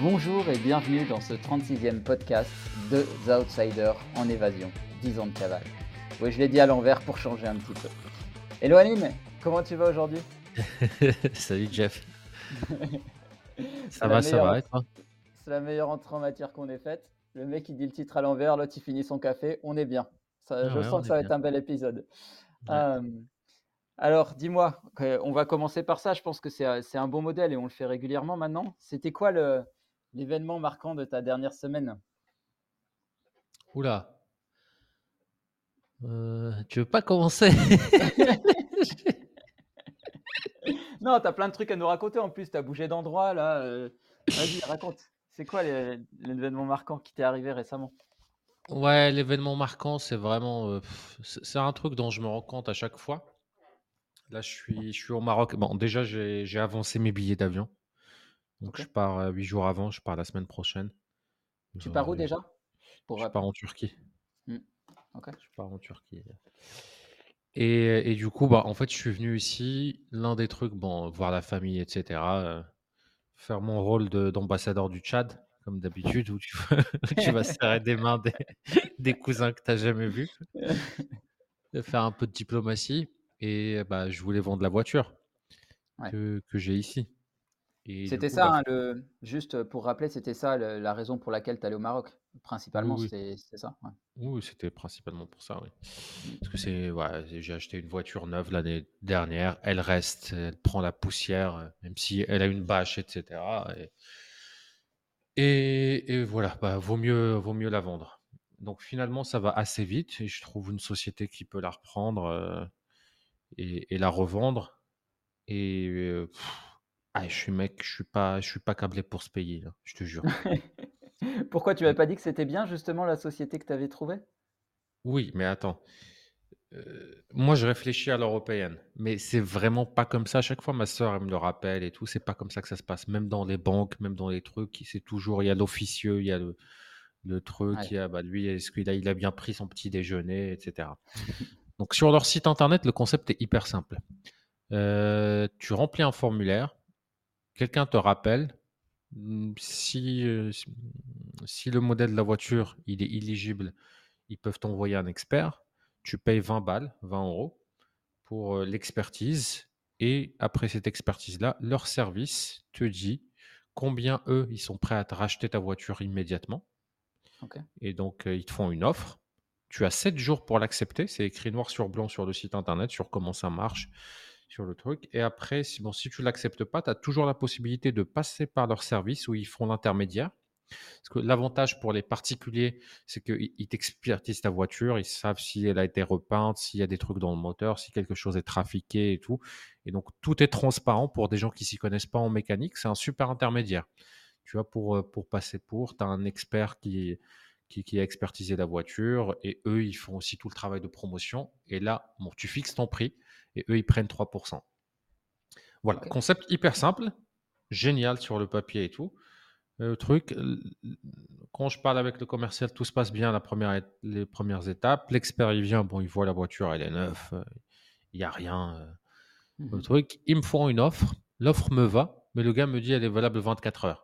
Bonjour et bienvenue dans ce 36e podcast de The Outsider en évasion, 10 ans de cavale. Oui, je l'ai dit à l'envers pour changer un petit peu. Hello Aline, comment tu vas aujourd'hui? Salut Jeff. ça va, ça va, et toi? C'est la meilleure entrée en matière qu'on ait faite. Le mec il dit le titre à l'envers, l'autre il finit son café, on est bien. Ça, je sens que ça va être un bel épisode. Euh, alors, dis-moi, on va commencer par ça. Je pense que c'est un bon modèle et on le fait régulièrement maintenant. C'était quoi le, l'événement marquant de ta dernière semaine Oula. Euh, tu veux pas commencer? Non, tu as plein de trucs à nous raconter en plus. Tu as bougé d'endroit là. Euh, vas-y, raconte. C'est quoi l'événement marquant qui t'est arrivé récemment? Ouais, l'événement marquant, c'est vraiment. Euh, c'est un truc dont je me rends compte à chaque fois. Là, je suis, je suis au Maroc. Bon, déjà, j'ai avancé mes billets d'avion. Donc je pars huit jours avant, je pars la semaine prochaine. Tu pars où déjà? Je pars en Turquie. Mmh. Je pars en Turquie. Et, et, du coup, bah, en fait, je suis venu ici. L'un des trucs, bon, voir la famille, etc. faire mon rôle d'ambassadeur du Tchad, comme d'habitude, où tu, tu vas serrer des mains des, des cousins que tu n'as jamais vus. faire un peu de diplomatie. Et bah, je voulais vendre la voiture que, que j'ai ici. C'était ça, bah, hein, le... juste pour rappeler, c'était ça la raison pour laquelle tu allais au Maroc, principalement, oui, c'était ça. Oui, c'était principalement pour ça, oui. Parce que c'est, ouais, j'ai acheté une voiture neuve l'année dernière, elle reste, elle prend la poussière, même si elle a une bâche, etc. Et, et, voilà, bah, vaut mieux, vaut mieux la vendre. Donc finalement, ça va assez vite et je trouve une société qui peut la reprendre euh, et, et, la revendre. Et euh, ah, je suis mec, je suis pas, je suis pas câblé pour se payer, là, je te jure. Pourquoi tu m'avais pas dit que c'était bien justement la société que tu avais trouvée? Oui, mais attends. Euh, moi, je réfléchis à l'européenne, mais c'est vraiment pas comme ça. À chaque fois, ma soeur, elle me le rappelle et tout. C'est pas comme ça que ça se passe. Même dans les banques, même dans les trucs, c'est toujours, il y a l'officieux, il y a le, le truc, il y a, bah, lui, est-ce qu'il a, il a bien pris son petit déjeuner, etc. Donc, sur leur site internet, le concept est hyper simple. Euh, tu remplis un formulaire, quelqu'un te rappelle, mmh, si, si le modèle de la voiture il est éligible, ils peuvent t'envoyer un expert. Tu payes 20 balles, 20 euros pour l'expertise. Et après cette expertise-là, leur service te dit combien eux, ils sont prêts à te racheter ta voiture immédiatement. Et donc, ils te font une offre. Tu as 7 jours pour l'accepter. C'est écrit noir sur blanc sur le site internet sur comment ça marche sur le truc. Et après, si, bon, si tu l'acceptes pas, tu as toujours la possibilité de passer par leur service où ils font l'intermédiaire. Parce que l'avantage pour les particuliers, c'est qu'ils t'expertisent ta voiture, ils savent si elle a été repeinte, s'il y a des trucs dans le moteur, si quelque chose est trafiqué et tout. Et donc, tout est transparent pour des gens qui s'y connaissent pas en mécanique. C'est un super intermédiaire. Tu vois, pour, euh, pour passer pour, tu as un expert qui, qui, qui, a expertisé la voiture et eux, ils font aussi tout le travail de promotion. Et là, bon, tu fixes ton prix et eux, ils prennent 3%. Voilà, concept hyper simple, génial sur le papier et tout. Euh, le truc, quand je parle avec le commercial, tout se passe bien la première, les premières étapes. L'expert, il vient, bon, il voit la voiture, elle est neuve, euh, il n'y a rien. Euh. Le mmh truc, ils me font une offre, l'offre me va, mais le gars me dit, elle est valable 24 heures.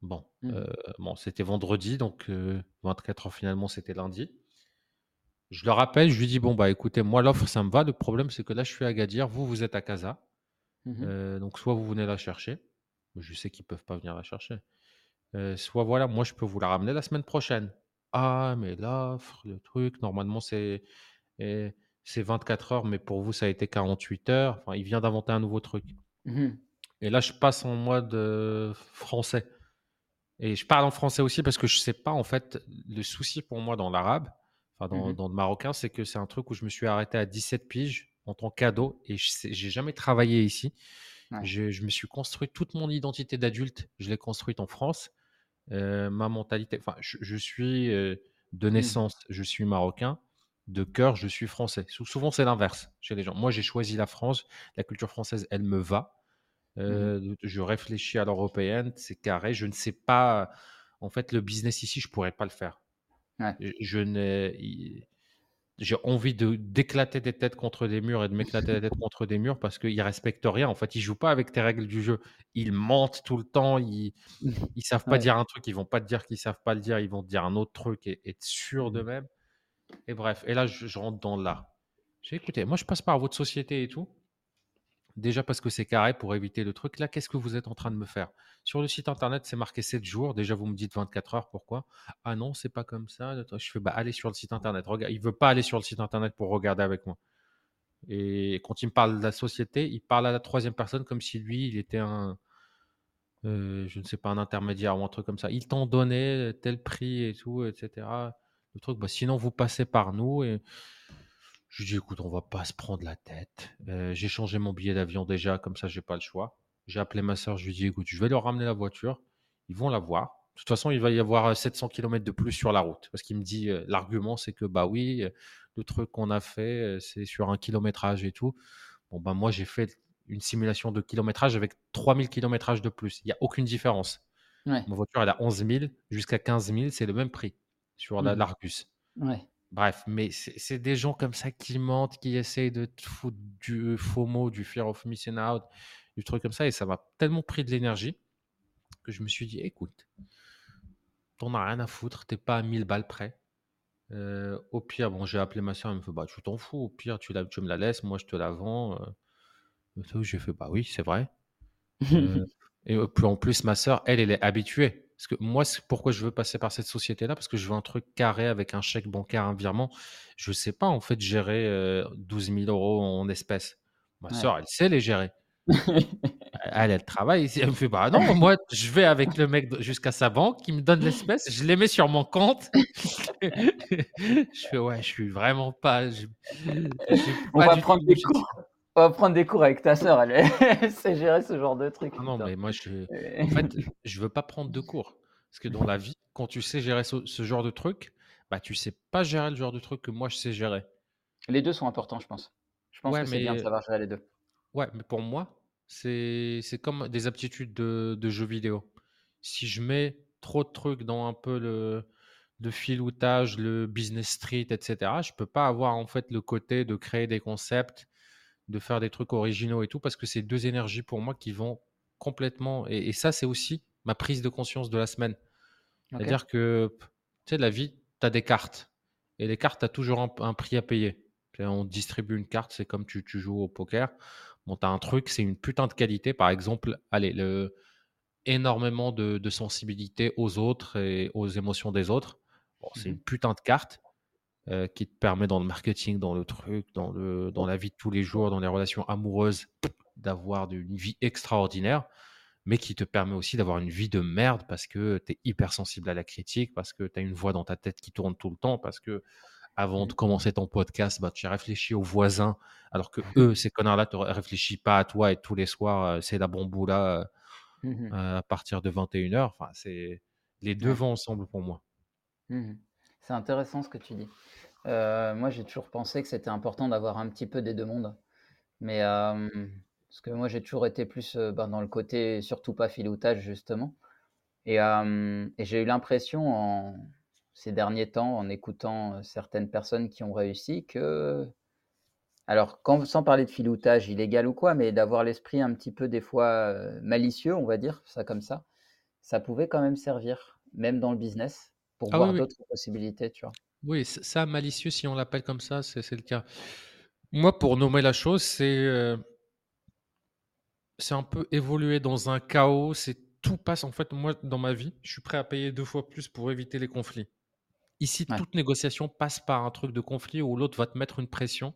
Bon, mmh. bon c'était vendredi, donc 24 heures finalement, c'était lundi. Je le rappelle, je lui dis bon bah écoutez, moi l'offre ça me va. Le problème c'est que là je suis à Gadir, vous vous êtes à Casa, mmh euh, donc soit vous venez la chercher, je sais qu'ils peuvent pas venir la chercher, euh, soit voilà, moi je peux vous la ramener la semaine prochaine. Ah mais l'offre, le truc, normalement c'est eh, c'est 24 heures, mais pour vous ça a été 48 heures. Enfin, il vient d'inventer un nouveau truc. Mmh Et là je passe en mode euh, français. Et je parle en français aussi parce que je sais pas en fait le souci pour moi dans l'arabe Mmh dans, le marocain, c'est que c'est un truc où je me suis arrêté à 17 piges en tant qu'ado et je n'ai jamais travaillé ici. Je, me suis construit toute mon identité d'adulte, je l'ai construite en France. Euh, ma mentalité, enfin, je, suis euh, de mmh. naissance, je suis marocain, de cœur, je suis français. Souvent, c'est l'inverse chez les gens. Moi, j'ai choisi la France, la culture française, elle me va. Mmh euh, je réfléchis à l'européenne, c'est carré. Je ne sais pas, en fait, le business ici, je pourrais pas le faire. Je n'ai. j'ai envie de d'éclater des têtes contre des murs et de m'éclater la tête contre des murs parce qu'ils respectent rien. En fait, ils jouent pas avec tes règles du jeu. Ils mentent tout le temps. Ils ils savent pas dire un truc, ils vont pas te dire qu'ils savent pas le dire. Ils vont te dire un autre truc et être sûr d'eux-mêmes. Et bref, et là, je, rentre dans l'art. J'ai écouté, moi, je passe par votre société et tout. Déjà parce que c'est carré pour éviter le truc. Là, qu'est-ce que vous êtes en train de me faire? Sur le site internet, c'est marqué 7 jours. Déjà, vous me dites 24 heures. Pourquoi? Ah non, c'est pas comme ça. Je fais bah, allez sur le site internet. Regarde, il veut pas aller sur le site internet pour regarder avec moi. Et quand il me parle de la société, il parle à la troisième personne comme si lui, il était un, euh, je ne sais pas, un intermédiaire ou un truc comme ça. Il t'en donnait tel prix et tout, etc. Le truc, bah, sinon vous passez par nous. Et je lui dis, écoute, on va pas se prendre la tête. Euh, j'ai changé mon billet d'avion déjà, comme ça, j'ai pas le choix. J'ai appelé ma soeur, je lui dis, écoute, je vais leur ramener la voiture. Ils vont la voir. De toute façon, il va y avoir 700 euh, km de plus sur la route. Parce qu'il me dit, euh, l'argument, c'est que, bah oui, le truc qu'on a fait, c'est sur un kilométrage et tout. Bon, bah moi, j'ai fait une simulation de kilométrage avec 3000 kilométrages de plus. Il n'y a aucune différence. Ma voiture, elle a 11 000 jusqu'à 15 000, c'est le même prix sur la, mmh. l'Argus. Ouais. Bref, mais c'est des gens comme ça qui mentent, qui essayent de te foutre du FOMO, du fear of missing out, du truc comme ça, et ça m'a tellement pris de l'énergie que je me suis dit, écoute, t'en as rien à foutre, t'es pas à 1000 balles près. Euh, au pire, bon, j'ai appelé ma soeur, elle me fait, bah, tu t'en fous, au pire, tu, la, tu me la laisses, moi, je te la vends. Euh. J'ai fait, bah oui, c'est vrai. Euh, et puis en plus, ma soeur, elle, elle est habituée. Parce que moi, pourquoi je veux passer par cette société-là Parce que je veux un truc carré avec un chèque bancaire, un virement. Je ne sais pas, en fait, gérer 12 000 euros en espèces. Ma soeur, elle sait les gérer. elle, elle travaille. Elle me fait bah non, moi, je vais avec le mec jusqu'à sa banque, il me donne l'espèce, je les mets sur mon compte. je fais ouais, je suis vraiment pas. On va prendre des cours. On va prendre des cours avec ta sœur, elle, sait gérer ce genre de truc. Non, mais moi, je, en fait, je veux pas prendre de cours. Parce que dans la vie, quand tu sais gérer ce, genre de truc, bah, tu sais pas gérer le genre de truc que moi, je sais gérer. Les deux sont importants, je pense. Je pense que c'est bien de savoir gérer les deux. Ouais, mais pour moi, c'est comme des aptitudes de, de jeux vidéo. Si je mets trop de trucs dans un peu le, de filoutage, le business street, etc., je peux pas avoir en fait le côté de créer des concepts de faire des trucs originaux et tout, parce que c'est deux énergies pour moi qui vont complètement. Et, ça, c'est aussi ma prise de conscience de la semaine. C'est-à-dire que, tu sais, la vie, tu as des cartes. Et les cartes, tu as toujours un, prix à payer. On distribue une carte, c'est comme tu, tu, joues au poker. Bon, tu as un truc, c'est une putain de qualité. Par exemple, allez, le, énormément de, de sensibilité aux autres et aux émotions des autres. Bon, c'est mmh une putain de carte. Euh, qui te permet dans le marketing, dans le truc, dans, le, dans la vie de tous les jours, dans les relations amoureuses, d'avoir une vie extraordinaire, mais qui te permet aussi d'avoir une vie de merde parce que tu es hypersensible à la critique, parce que tu as une voix dans ta tête qui tourne tout le temps, parce que avant de commencer ton podcast, bah, tu as réfléchi aux voisins, alors que eux, ces connards-là, ne réfléchissent pas à toi et tous les soirs, euh, c'est la bamboula mmh euh, à partir de 21h. Enfin, c'est les deux vont ensemble pour moi. Mmh c'est intéressant ce que tu dis. Euh, moi, j'ai toujours pensé que c'était important d'avoir un petit peu des deux mondes. Mais parce que moi, j'ai toujours été plus ben, dans le côté surtout pas filoutage, justement. Et, et j'ai eu l'impression en ces derniers temps, en écoutant certaines personnes qui ont réussi, que. Alors, quand, sans parler de filoutage illégal ou quoi, mais d'avoir l'esprit un petit peu des fois malicieux, on va dire ça comme ça, ça pouvait quand même servir, même dans le business pour ah voir d'autres possibilités, tu vois? Oui, ça, malicieux, si on l'appelle comme ça, c'est le cas. Moi, pour nommer la chose, c'est euh, c'est un peu évoluer dans un chaos. C'est tout passe. En fait, moi, dans ma vie, je suis prêt à payer deux fois plus pour éviter les conflits. Ici, toute négociation passe par un truc de conflit où l'autre va te mettre une pression,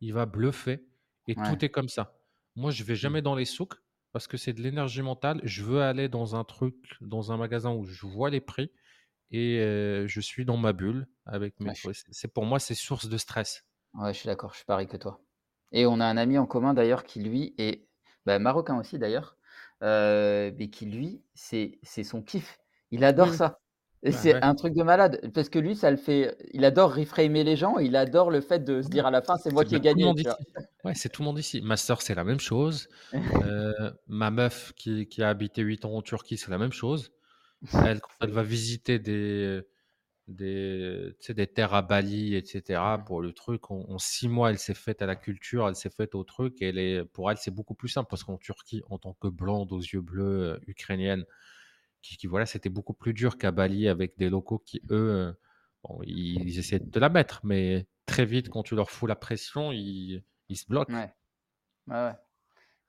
il va bluffer, et tout est comme ça. Moi, je vais mmh. jamais dans les souks parce que c'est de l'énergie mentale. Je veux aller dans un truc, dans un magasin où je vois les prix et je suis dans ma bulle avec mes c'est pour moi, c'est source de stress. Ouais, je suis d'accord, je suis pareil que toi. Et on a un ami en commun d'ailleurs qui lui est bah, marocain aussi d'ailleurs, mais qui lui, c'est son kiff. Il adore ça. Et c'est un truc de malade parce que lui, ça le fait. Il adore reframer les gens. Il adore le fait de se dire à la fin, c'est moi qui ai gagné. Ouais, c'est tout le monde ici. Ma soeur, c'est la même chose. ma meuf qui, qui a habité 8 ans en Turquie, c'est la même chose. Elle, quand elle va visiter des, des, des terres à Bali, etc. Mmh. Pour le truc, en, six mois, elle s'est faite à la culture, elle s'est faite au truc. Et elle est, pour elle, c'est beaucoup plus simple parce qu'en Turquie, en tant que blonde aux yeux bleus, euh, ukrainienne, qui, voilà, c'était beaucoup plus dur qu'à Bali avec des locaux qui, eux, bon, ils, essaient de te la mettre. Mais très vite, quand tu leur fous la pression, ils, ils se bloquent. Ouais. ouais.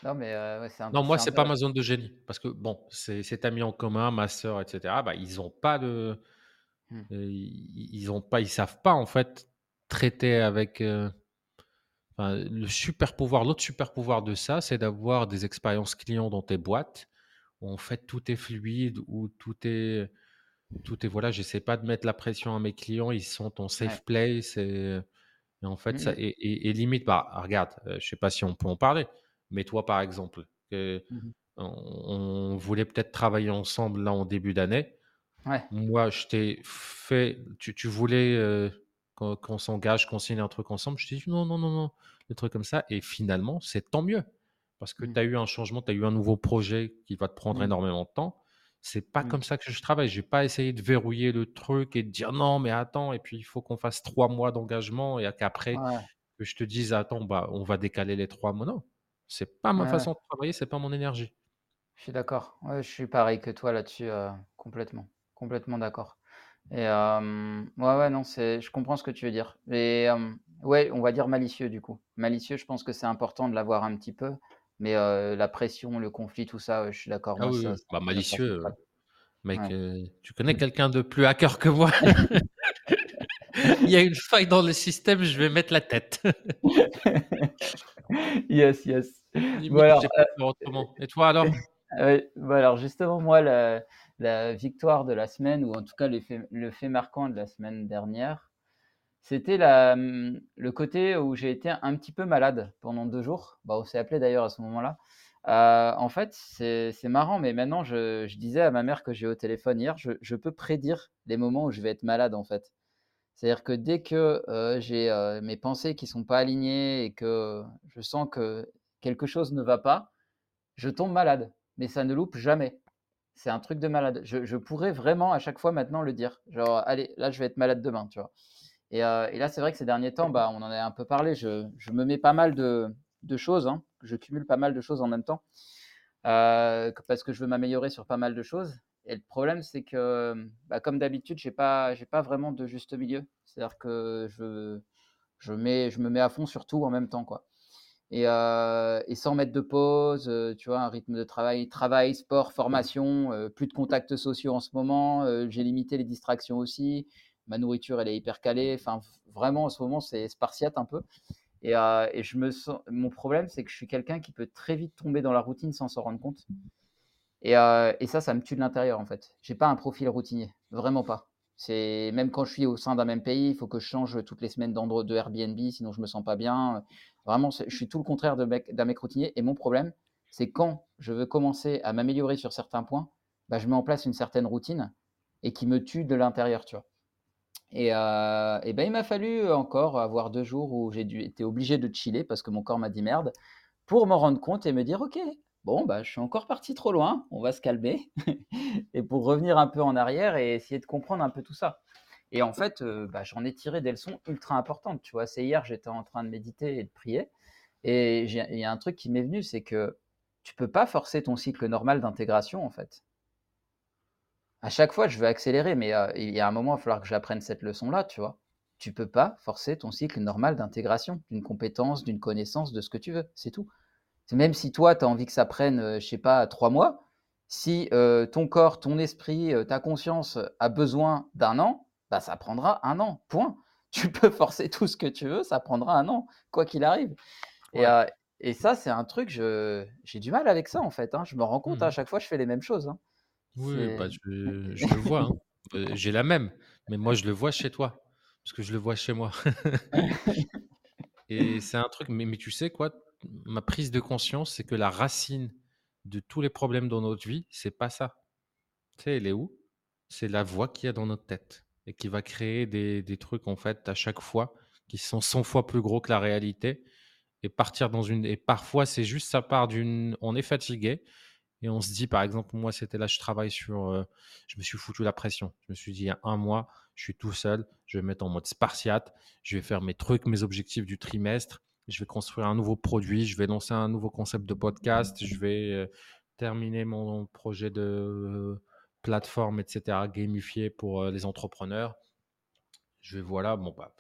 Non, mais euh, c'est un Non, moi, c'est pas ma zone de génie. Parce que, bon, c'est cet ami en commun, ma soeur, etc. Bah, ils ont pas de. Mmh. ils, ont pas, ils savent pas, en fait, traiter avec. Euh, le super pouvoir, l'autre super pouvoir de ça, c'est d'avoir des expériences clients dans tes boîtes où en fait tout est fluide, où tout est, tout est voilà, j'essaie pas de mettre la pression à mes clients, ils sont en safe place et, en fait ça, mmh. et, limite, bah regarde, euh, je sais pas si on peut en parler, mais toi, par exemple, mmh on, voulait peut-être travailler ensemble là en début d'année. Moi, je t'ai fait. Tu, voulais euh, qu'on s'engage, qu'on signe un truc ensemble? Je t'ai dit non, non, non, non, des trucs comme ça. Et finalement, c'est tant mieux. Parce que mmh. tu as eu un changement, tu as eu un nouveau projet qui va te prendre mmh. énormément de temps. C'est pas comme ça que je travaille. Je n'ai pas essayé de verrouiller le truc et de dire non, mais attends, et puis il faut qu'on fasse trois mois d'engagement et qu'après, que je te dise attends, bah, on va décaler les trois mois. Non, c'est pas ma façon de travailler, c'est pas mon énergie. Je suis d'accord. Ouais, je suis pareil que toi là-dessus, euh, complètement. Complètement d'accord. Et ouais, ouais, non, c'est, je comprends ce que tu veux dire. Et ouais, on va dire malicieux du coup. Malicieux, je pense que c'est important de l'avoir un petit peu. Mais la pression, le conflit, tout ça, je suis d'accord. Ah oui, bah, malicieux, mec, tu connais quelqu'un de plus hacker que moi? Il y a une faille dans le système, je vais mettre la tête. yes, yes. Bon, Et toi alors? Alors justement, moi, la, la, victoire de la semaine, ou en tout cas le fait, le fait marquant de la semaine dernière, c'était mmh, le côté où j'ai été un petit peu malade pendant deux jours. Bah, on s'est appelé d'ailleurs à ce moment-là. Euh, en fait, c'est marrant, mais maintenant, je, je, disais à ma mère que j'ai au téléphone hier, je, je, peux prédire les moments où je vais être malade, en fait. C'est-à-dire que dès que j'ai mes pensées qui sont pas alignées et que je sens que quelque chose ne va pas, je tombe malade. Mais ça ne loupe jamais. C'est un truc de malade. Je, pourrais vraiment à chaque fois maintenant le dire. Genre, allez, là, je vais être malade demain, tu vois. Et, là, c'est vrai que ces derniers temps, bah, on en a un peu parlé. Je, me mets pas mal de, choses. Hein. Je cumule pas mal de choses en même temps. parce que je veux m'améliorer sur pas mal de choses. Et le problème, c'est que, bah, comme d'habitude, je n'ai pas, pas vraiment de juste milieu. C'est-à-dire que je, je, mets, je me mets à fond sur tout en même temps. Quoi. Et, et sans mettre de pause, tu vois, un rythme de travail, travail, sport, formation, plus de contacts sociaux en ce moment. J'ai limité les distractions aussi. Ma nourriture, elle est hyper calée. Enfin, vraiment, en ce moment, c'est spartiate un peu. Et, et je me sens... mon problème, c'est que je suis quelqu'un qui peut très vite tomber dans la routine sans s'en rendre compte. Euh, et, ça, ça me tue de l'intérieur en fait. J'ai pas un profil routinier, vraiment pas. C'est même quand je suis au sein d'un même pays, il faut que je change toutes les semaines d'endroit de Airbnb, sinon je me sens pas bien. Vraiment, je suis tout le contraire d'un mec, mec, routinier. Et mon problème, c'est quand je veux commencer à m'améliorer sur certains points, bah, je mets en place une certaine routine et qui me tue de l'intérieur, tu vois. Et, euh, et ben, il m'a fallu encore avoir deux jours où j'ai été obligé de chiller parce que mon corps m'a dit merde pour m'en rendre compte et me dire ok, bon, bah, je suis encore parti trop loin, on va se calmer, et pour revenir un peu en arrière et essayer de comprendre un peu tout ça. Et en fait, euh, bah, j'en ai tiré des leçons ultra importantes. Tu vois, c'est hier, j'étais en train de méditer et de prier, et il y a un truc qui m'est venu, c'est que tu peux pas forcer ton cycle normal d'intégration, en fait. À chaque fois, je veux accélérer, mais euh, il y a un moment, il va falloir que j'apprenne cette leçon-là, tu vois. Tu peux pas forcer ton cycle normal d'intégration d'une compétence, d'une connaissance, de ce que tu veux. C'est tout. Même si toi, tu as envie que ça prenne, je je sais pas, trois mois, si ton corps, ton esprit, ta conscience a besoin d'un an, bah, ça prendra un an, point. Tu peux forcer tout ce que tu veux, ça prendra un an, quoi qu'il arrive. Et, ça, c'est un truc, j'ai du mal avec ça, en fait. Hein. Je me rends compte, à mmh chaque fois, je fais les mêmes choses. Hein. Oui, bah, je, le vois. Hein. J'ai la même, mais moi, je le vois chez toi, parce que je le vois chez moi. et c'est un truc, mais, mais tu sais quoi, ma prise de conscience, c'est que la racine de tous les problèmes dans notre vie, c'est pas ça. Tu sais, elle est où? C'est la voix qu'il y a dans notre tête et qui va créer des, des, trucs en fait à chaque fois qui sont 100 fois plus gros que la réalité et partir dans une et parfois c'est juste ça part d'une on est fatigué et on se dit par exemple moi c'était là je travaille sur euh, je me suis foutu la pression je me suis dit il y a un mois je suis tout seul, je vais mettre en mode spartiate, je vais faire mes trucs, mes objectifs du trimestre, je vais construire un nouveau produit, je vais lancer un nouveau concept de podcast, je vais euh, terminer mon projet de euh, plateforme, etc., gamifié pour euh, les entrepreneurs. Je vais, voilà, bon, bah,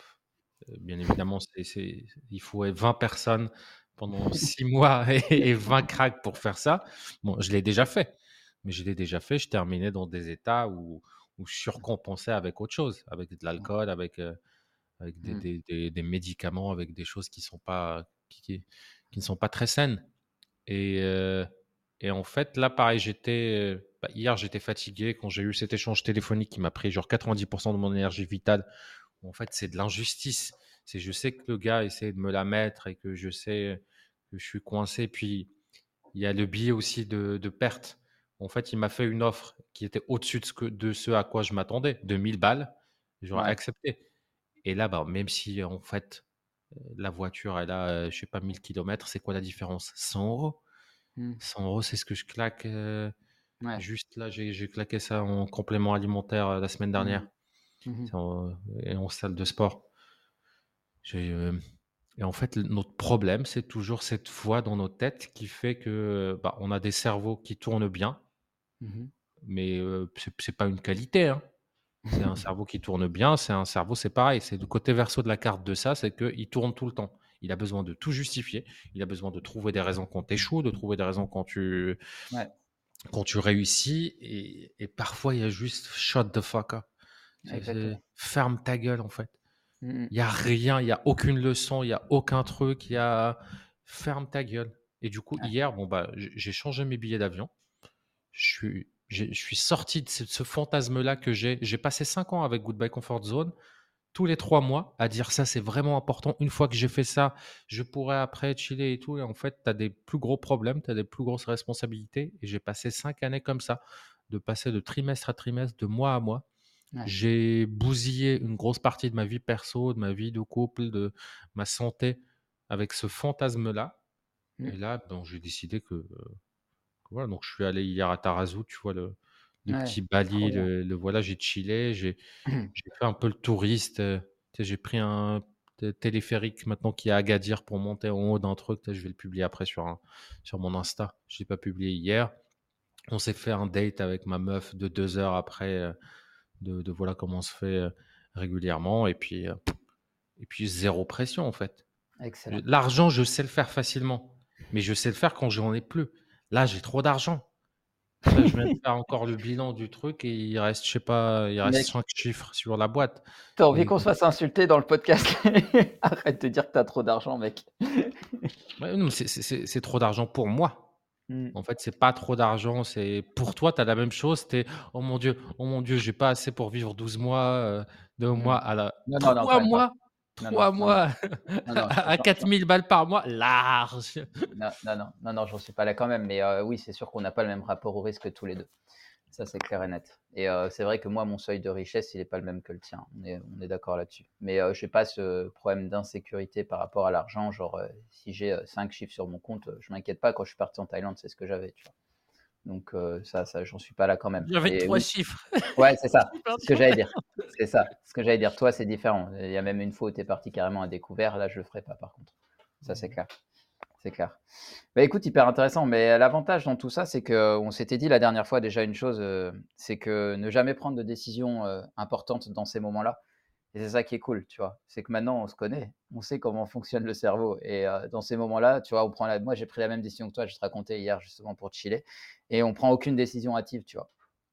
bien évidemment, il faut 20 personnes pendant 6 mois et, 20 cracks pour faire ça. Bon, je l'ai déjà fait, mais je l'ai déjà fait. Je terminais dans des états où, où je surcompensais avec autre chose, avec de l'alcool, avec, avec mmh. des, des, des, médicaments, avec des choses qui, sont pas, qui, qui, ne sont pas très saines. Et, et en fait, là, pareil, j'étais. Bah, hier, j'étais fatigué quand j'ai eu cet échange téléphonique qui m'a pris genre 90% de mon énergie vitale. En fait, c'est de l'injustice. C'est je sais que le gars essaie de me la mettre et que je sais que je suis coincé. Puis il y a le biais aussi de, de perte. En fait, il m'a fait une offre qui était au-dessus de, ce de ce à quoi je m'attendais, de 1000 balles. J'aurais accepté. Et là, bah, même si en fait la voiture, elle a, je sais pas, 1000 km, c'est quoi la différence? 100 euros? 100 mmh. euros, c'est ce que je claque. Juste là, j'ai claqué ça en complément alimentaire la semaine mmh dernière. Mmh et en salle de sport. et en fait, notre problème, c'est toujours cette voix dans nos têtes qui fait que bah, on a des cerveaux qui tournent bien, mais ce c'est pas une qualité. Hein. C'est un cerveau qui tourne bien, c'est un cerveau, c'est pareil, c'est le côté verso de la carte de ça, c'est qu'il tourne tout le temps. Il a besoin de tout justifier, il a besoin de trouver des raisons quand tu échoues, de trouver des raisons quand tu, quand tu réussis, et, et, parfois il y a juste shut the fuck up. Ferme ta gueule en fait. Mmh il n'y a rien, il n'y a aucune leçon, il n'y a aucun truc, il y a ferme ta gueule. Et du coup, hier, bon, bah, j'ai changé mes billets d'avion. Je suis je suis sorti de ce, fantasme-là que j'ai. J'ai passé cinq ans avec Goodbye Comfort Zone, tous les trois mois, à dire ça, c'est vraiment important. Une fois que j'ai fait ça, je pourrais après chiller et tout. Et en fait, tu as des plus gros problèmes, tu as des plus grosses responsabilités. Et j'ai passé cinq années comme ça, de passer de trimestre à trimestre, de mois à mois. J'ai bousillé une grosse partie de ma vie perso, de ma vie de couple, de ma santé avec ce fantasme-là. Mmh. Et là, donc, j'ai décidé que euh, voilà, donc je suis allé hier à Tarazu, tu vois, le, petit Bali, le, voilà, j'ai chillé, j'ai fait un peu le touriste. Euh, j'ai pris un téléphérique maintenant qui est à Agadir pour monter en haut d'un truc. Je vais le publier après sur, un, sur mon Insta. Je ne l'ai pas publié hier. On s'est fait un date avec ma meuf de deux heures après, euh, de, voilà comment on se fait euh, régulièrement. Et puis, et puis zéro pression en fait. L'argent, je sais le faire facilement, mais je sais le faire quand j'en ai plus. Là, j'ai trop d'argent. je viens de faire encore le bilan du truc et il reste, je sais pas, il reste 5 chiffres sur la boîte. T'as envie qu'on se fasse insulter dans le podcast? Arrête de dire que t'as trop d'argent, mec. c'est trop d'argent pour moi. Mmh. En fait, c'est pas trop d'argent. C'est pour toi, tu as la même chose. T'es oh mon dieu, oh mon dieu, j'ai pas assez pour vivre 12 mois, 2 mmh. mois à la. Non, 3 mois. Trois mois à 4000 balles par mois, large. Non, non, non, non, non j'en suis pas là quand même. Mais euh, oui, c'est sûr qu'on n'a pas le même rapport au risque tous les deux. Ça, c'est clair et net. Et euh, c'est vrai que moi, mon seuil de richesse, il n'est pas le même que le tien. On est, on est d'accord là-dessus. Mais euh, je n'ai pas ce problème d'insécurité par rapport à l'argent. Genre, si j'ai 5 chiffres sur mon compte, je m'inquiète pas. Quand je suis parti en Thaïlande, c'est ce que j'avais. Tu vois. Donc ça, ça j'en suis pas là quand même. J'avais trois chiffres. Ouais, c'est ça. ce que j'allais dire. C'est ça. Ce que j'allais dire. Toi, c'est différent. Il y a même une fois où tu es parti carrément à découvert. Là, je le ferai pas par contre. Ça, c'est clair. C'est clair. Bah écoute, hyper intéressant. Mais l'avantage dans tout ça, c'est qu'on s'était dit la dernière fois déjà une chose, c'est que ne jamais prendre de décision importante dans ces moments-là. Et c'est ça qui est cool, tu vois. C'est que maintenant, on se connaît, on sait comment fonctionne le cerveau. Et dans ces moments-là, tu vois, on prend la... moi, j'ai pris la même décision que toi, je te racontais hier justement pour chiller. Et on prend aucune décision hâtive, tu vois.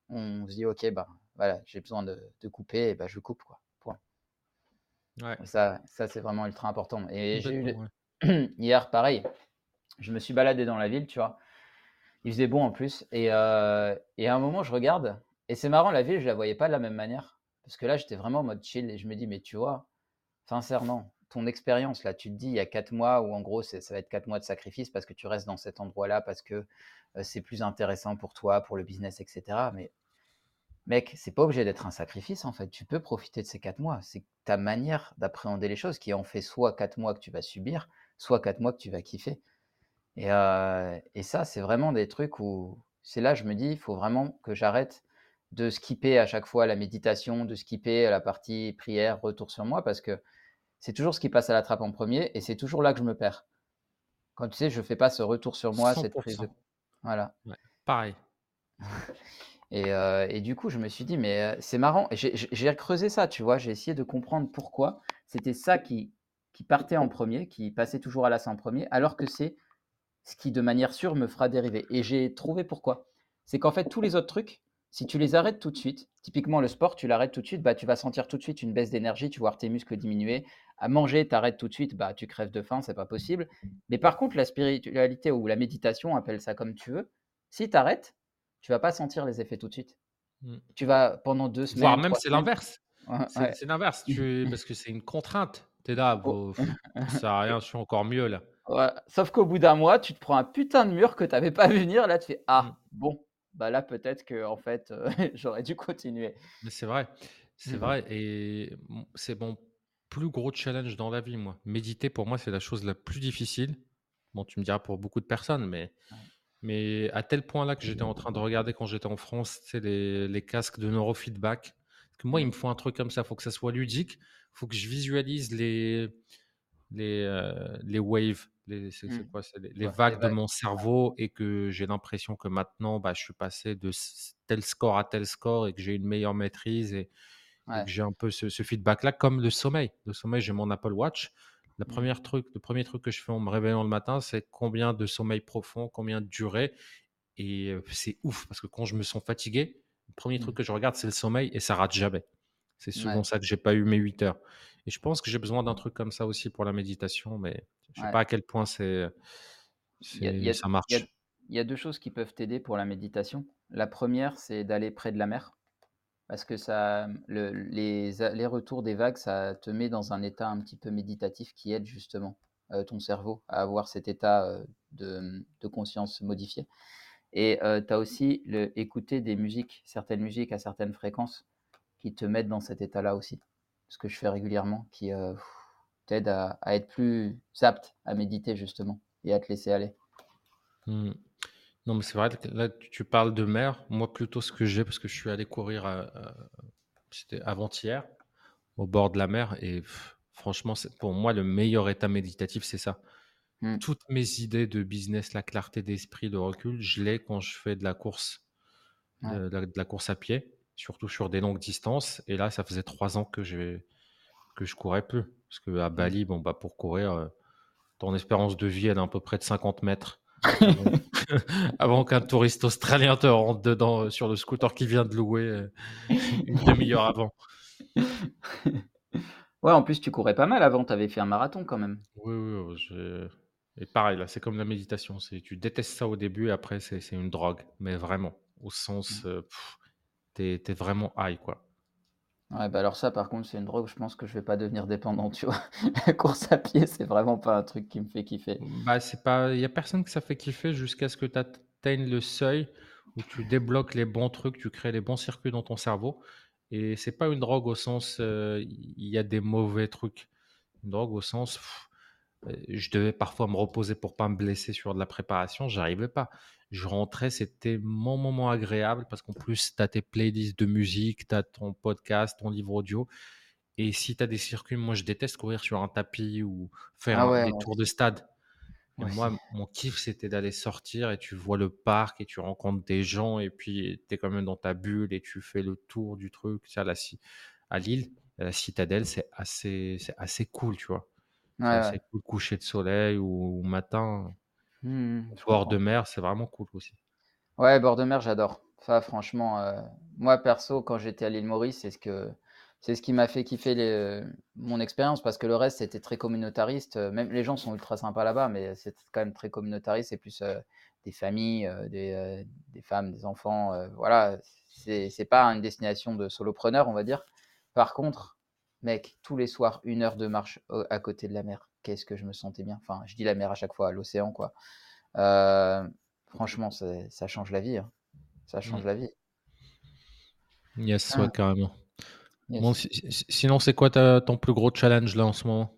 On se dit, OK, bah, voilà, j'ai besoin de, couper, et bah, je coupe, quoi. Point. Ouais. Ça, ça c'est vraiment ultra important. Et j'ai eu... hier, pareil, je me suis baladé dans la ville, tu vois. Il faisait bon en plus. Et, et à un moment, je regarde, et c'est marrant, la ville, je la voyais pas de la même manière. Parce que là, j'étais vraiment en mode chill et je me dis, mais tu vois, sincèrement, ton expérience, là, tu te dis, il y a quatre mois où en gros, ça va être quatre mois de sacrifice parce que tu restes dans cet endroit-là, parce que c'est plus intéressant pour toi, pour le business, etc. Mais mec, c'est pas obligé d'être un sacrifice, en fait. Tu peux profiter de ces quatre mois. C'est ta manière d'appréhender les choses qui en fait soit quatre mois que tu vas subir, soit quatre mois que tu vas kiffer. Et, et ça, c'est vraiment des trucs où c'est là, je me dis, il faut vraiment que j'arrête de skipper à chaque fois la méditation, de skipper la partie prière, retour sur moi, parce que c'est toujours ce qui passe à la trappe en premier et c'est toujours là que je me perds. Quand tu sais, je fais pas ce retour sur moi, cette prise de... Voilà. pareil. Euh, et, du coup, je me suis dit, mais euh, c'est marrant. J'ai creusé ça, tu vois. J'ai essayé de comprendre pourquoi c'était ça qui, qui partait en premier, qui passait toujours à l'as en premier, alors que c'est ce qui, de manière sûre, me fera dériver. Et j'ai trouvé pourquoi. C'est qu'en fait, tous les autres trucs, si tu les arrêtes tout de suite, typiquement le sport, tu l'arrêtes tout de suite, bah, tu vas sentir tout de suite une baisse d'énergie, tu vas voir tes muscles diminuer. À manger, tu arrêtes tout de suite, bah, tu crèves de faim, c'est pas possible. Mais par contre, la spiritualité ou la méditation, appelle ça comme tu veux, si tu arrêtes, tu vas pas sentir les effets tout de suite. Mmh. Tu vas pendant deux semaines. Voire même c'est l'inverse. c'est l'inverse, parce que c'est une contrainte. Tu es là, oh. ça sert à rien, je suis encore mieux là. Sauf qu'au bout d'un mois, tu te prends un putain de mur que tu n'avais pas vu venir. Là, tu fais Ah, mmh. bon, bah là, peut-être que en fait, euh, j'aurais dû continuer. Mais c'est vrai, c'est mmh. vrai. Et c'est mon plus gros challenge dans la vie, moi. Méditer, pour moi, c'est la chose la plus difficile. Bon, tu me diras pour beaucoup de personnes, mais, mais à tel point là que j'étais en train de regarder quand j'étais en France, c'est les, les casques de neurofeedback. Parce que moi, il me faut un truc comme ça. Il faut que ça soit ludique. Il faut que je visualise les, les, euh, les waves, c'est, mmh. quoi, les, vagues de mon cerveau et que j'ai l'impression que maintenant, bah, je suis passé de tel score à tel score et que j'ai une meilleure maîtrise et, que j'ai un peu ce, feedback-là, comme le sommeil. Le sommeil, j'ai mon Apple Watch. La mmh. première truc, le premier truc que je fais en me réveillant le matin, c'est combien de sommeil profond, combien de durée. Et c'est ouf parce que quand je me sens fatigué, le premier truc mmh. que je regarde, c'est le sommeil et ça rate jamais. C'est souvent ça que j'ai pas eu mes 8 heures. Et je pense que j'ai besoin d'un truc comme ça aussi pour la méditation, mais je ne sais pas à quel point c'est, ça marche. Il y, a deux choses qui peuvent t'aider pour la méditation. La première, c'est d'aller près de la mer. Parce que ça, le, les, les, retours des vagues, ça te met dans un état un petit peu méditatif qui aide justement euh, ton cerveau à avoir cet état euh, de, de, conscience modifié. Et euh, tu as aussi le, écouter des musiques, certaines musiques à certaines fréquences qui te mettent dans cet état-là aussi ce que je fais régulièrement, qui euh, t'aide à, être plus apte à méditer justement et à te laisser aller. Mmh. Non, mais c'est vrai, là tu parles de mer. Moi, plutôt ce que j'ai, parce que je suis allé courir, euh, euh, c'était avant-hier, au bord de la mer, et franchement, pour moi, le meilleur état méditatif, c'est ça. Mmh. Toutes mes idées de business, la clarté d'esprit, de recul, je l'ai quand je fais de la course, de, la, course à pied surtout sur des longues distances. Et là, ça faisait trois ans que, je que je courais plus. Parce qu'à mmh. Bali, bon, bah, pour courir, euh, ton espérance de vie, elle est à peu près de 50 mètres. avant qu'un touriste australien te rentre dedans euh, sur le scooter qui vient de louer euh, une demi-heure avant. Ouais, en plus, tu courais pas mal avant, tu avais fait un marathon quand même. Oui, oui, et pareil, là, c'est comme la méditation. Tu détestes ça au début, et après, c'est une drogue, mais vraiment, au sens, mmh t'es es vraiment high, quoi. Ouais, bah alors ça, par contre, c'est une drogue, je pense que je vais pas devenir dépendant, tu vois. La course à pied, c'est vraiment pas un truc qui me fait kiffer. Bah, c'est pas, il y a personne que ça fait kiffer jusqu'à ce que tu atteignes le seuil où tu débloques les bons trucs, tu crées les bons circuits dans ton cerveau. Et c'est pas une drogue au sens, euh, il y a des mauvais trucs. Une drogue au sens, euh, je devais parfois me reposer pour pas me blesser sur de la préparation, j'arrivais pas. Je rentrais, c'était mon moment agréable parce qu'en plus, tu as tes playlists de musique, tu as ton podcast, ton livre audio. Et si tu as des circuits, moi je déteste courir sur un tapis ou faire ah des tours de stade. moi, mon kiff, c'était d'aller sortir et tu vois le parc et tu rencontres des gens et puis tu es quand même dans ta bulle et tu fais le tour du truc. Ça, la, à Lille, la citadelle, c'est assez, assez cool, tu vois. c'est cool, coucher de soleil ou, ou matin. Mmh, bord de mer, c'est vraiment cool aussi. Ouais, bord de mer, j'adore. Ça, franchement, euh, moi perso, quand j'étais à l'île Maurice, c'est ce que c'est ce qui m'a fait kiffer les, mon expérience parce que le reste c'était très communautariste. Même les gens sont ultra sympas là-bas, mais c'est quand même très communautariste. C'est plus euh, des familles, euh, des, des, femmes, des enfants. voilà, c'est pas une destination de solopreneurs, on va dire. Par contre, mec, tous les soirs, une heure de marche à côté de la mer qu'est-ce que je me sentais bien. Enfin, je dis la mer à chaque fois, l'océan, quoi. Euh, franchement, ça change la vie. Hein. Ça change mmh. la vie. Yes, ouais, ah. carrément. sinon, c'est quoi ton plus gros challenge là en ce moment?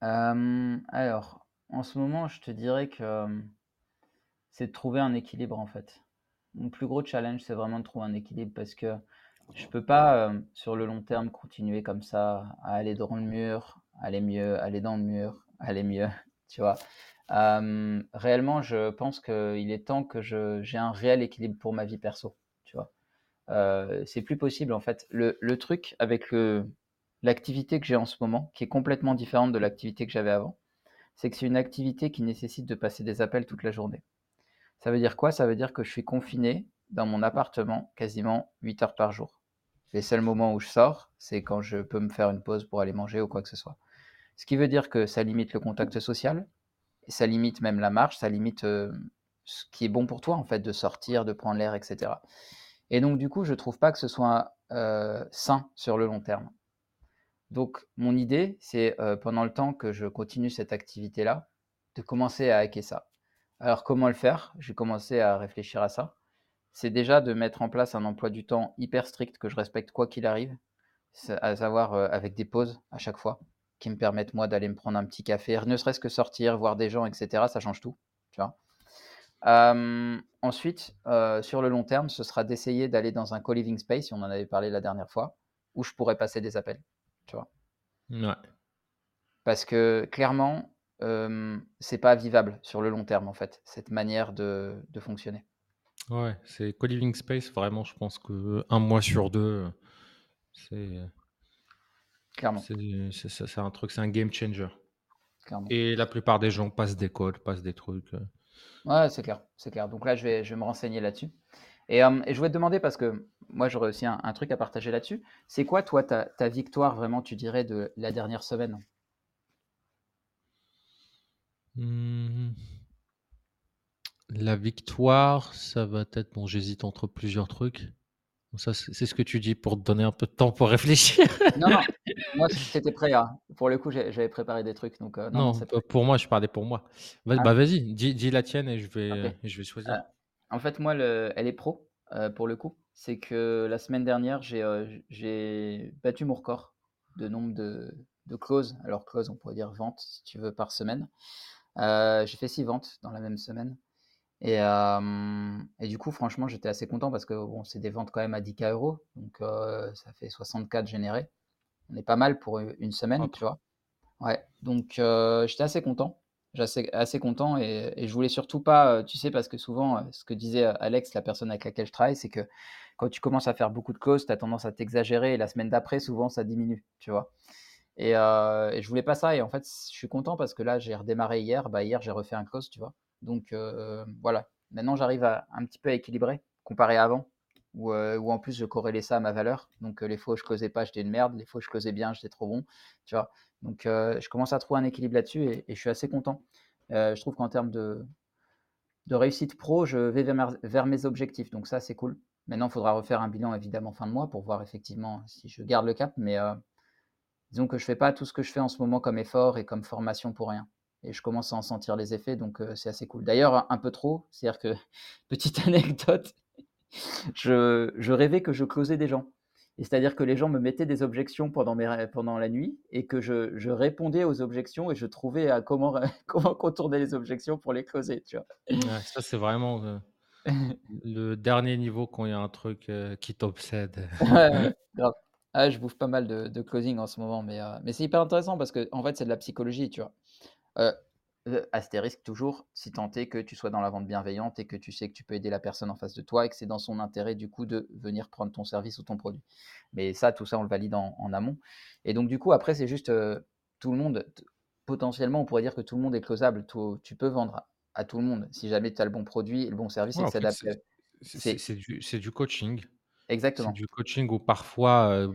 Alors, en ce moment, je te dirais que c'est de trouver un équilibre en fait. mon plus gros challenge, c'est vraiment de trouver un équilibre parce que je peux pas, euh, sur le long terme, continuer comme ça, à aller dans le mur, aller mieux, aller dans le mur, aller mieux, tu vois. Réellement, je pense qu'il est temps que j'ai un réel équilibre pour ma vie perso, tu vois. Euh, c'est plus possible en fait. Le, le truc avec l'activité que j'ai en ce moment, qui est complètement différente de l'activité que j'avais avant, c'est que c'est une activité qui nécessite de passer des appels toute la journée. Ça veut dire quoi? Ça veut dire que je suis confiné dans mon appartement quasiment 8 heures par jour. Les seuls moments où je sors, c'est quand je peux me faire une pause pour aller manger ou quoi que ce soit. Ce qui veut dire que ça limite le contact social, ça limite même la marche, ça limite euh, ce qui est bon pour toi en fait, de sortir, de prendre l'air, etc. Et donc du coup, je trouve pas que ce soit euh, sain sur le long terme. Donc mon idée, c'est euh, pendant le temps que je continue cette activité-là, de commencer à hacker ça. Alors comment le faire? J'ai commencé à réfléchir à ça. C'est déjà de mettre en place un emploi du temps hyper strict que je respecte quoi qu'il arrive, à savoir avec des pauses à chaque fois, qui me permettent moi d'aller me prendre un petit café, ne serait-ce que sortir, voir des gens, etc. Ça change tout, tu vois. ensuite, euh, sur le long terme, ce sera d'essayer d'aller dans un co-living space, on en avait parlé la dernière fois, où je pourrais passer des appels tu vois. Ouais. Parce que clairement, c'est pas vivable sur le long terme, en fait, cette manière de, de fonctionner. Ouais, c'est co-living space, vraiment, je pense que un mois sur deux, c'est. Clairement. C'est un truc, c'est un game changer. Clairement. Et la plupart des gens passent des codes, passent des trucs. Ouais, c'est clair, c'est clair. Donc là, je vais, je vais me renseigner là-dessus. Et, euh, et, je voulais te demander, parce que moi j'aurais aussi un, truc à partager là-dessus, c'est quoi toi ta, ta, victoire vraiment, tu dirais, de la dernière semaine? Mmh. La victoire, ça va être, bon j'hésite entre plusieurs trucs. Ça, c'est ce que tu dis pour te donner un peu de temps pour réfléchir. non, non, moi c'était prêt. Hein. Pour le coup, j'avais préparé des trucs. Donc, euh, non, pour moi, je parlais pour moi. Ah. Bah, vas-y, dis, dis, la tienne et je vais, je vais choisir. Euh, en fait, moi, le, elle est pro euh, pour le coup. C'est que la semaine dernière, j'ai euh, battu mon record de nombre de, de closes. Alors, close, on pourrait dire vente, si tu veux, par semaine. Euh, j'ai fait six ventes dans la même semaine. Et, et du coup, franchement, j'étais assez content parce que bon, c'est des ventes quand même à 10K euros. Donc, ça fait 64 générés. On est pas mal pour une semaine, tu vois. Ouais, donc j'étais assez content assez, assez content et, je voulais surtout pas, euh, tu sais, parce que souvent, euh, ce que disait euh, Alex, la personne avec laquelle je travaille, c'est que quand tu commences à faire beaucoup de closes, tu as tendance à t'exagérer et la semaine d'après, souvent, ça diminue, tu vois. Et, et, je voulais pas ça et en fait, je suis content parce que là, j'ai redémarré hier, bah hier, j'ai refait un close, tu vois. Donc voilà, maintenant, j'arrive à un petit peu à équilibrer comparé à avant. Où, où, en plus je corrélais ça à ma valeur. Donc les fois où je closais pas, j'étais une merde. Les fois où je closais bien, j'étais trop bon. Tu vois. Donc, euh, je commence à trouver un équilibre là-dessus et, je suis assez content. Euh, je trouve qu'en termes de, réussite pro, je vais vers, mes objectifs. Donc, ça, c'est cool. Maintenant, il faudra refaire un bilan évidemment fin de mois pour voir effectivement si je garde le cap. Mais euh, disons que je ne fais pas tout ce que je fais en ce moment comme effort et comme formation pour rien. Et je commence à en sentir les effets, donc c'est assez cool. D'ailleurs, un peu trop, c'est-à-dire que, petite anecdote, je, je, rêvais que je closais des gens c'est-à-dire que les gens me mettaient des objections pendant, pendant la nuit et que je, répondais aux objections et je trouvais à comment, comment contourner les objections pour les closer. Tu vois. ça, c'est vraiment euh, le dernier niveau quand il y a un truc euh, qui t'obsède. grave. Ah, je bouffe pas mal de, closing en ce moment, mais, euh, mais c'est hyper intéressant parce que en fait, c'est de la psychologie, tu vois astérisque toujours, si tant est que tu sois dans la vente bienveillante et que tu sais que tu peux aider la personne en face de toi et que c'est dans son intérêt du coup de venir prendre ton service ou ton produit. Mais ça, tout ça, on le valide en, amont. Et donc du coup, après, c'est juste tout le monde, potentiellement, on pourrait dire que tout le monde est closable. tu peux vendre à, tout le monde si jamais tu as le bon produit et le bon service et que s'adapte. C'est du, du, coaching. Exactement. C'est du coaching où parfois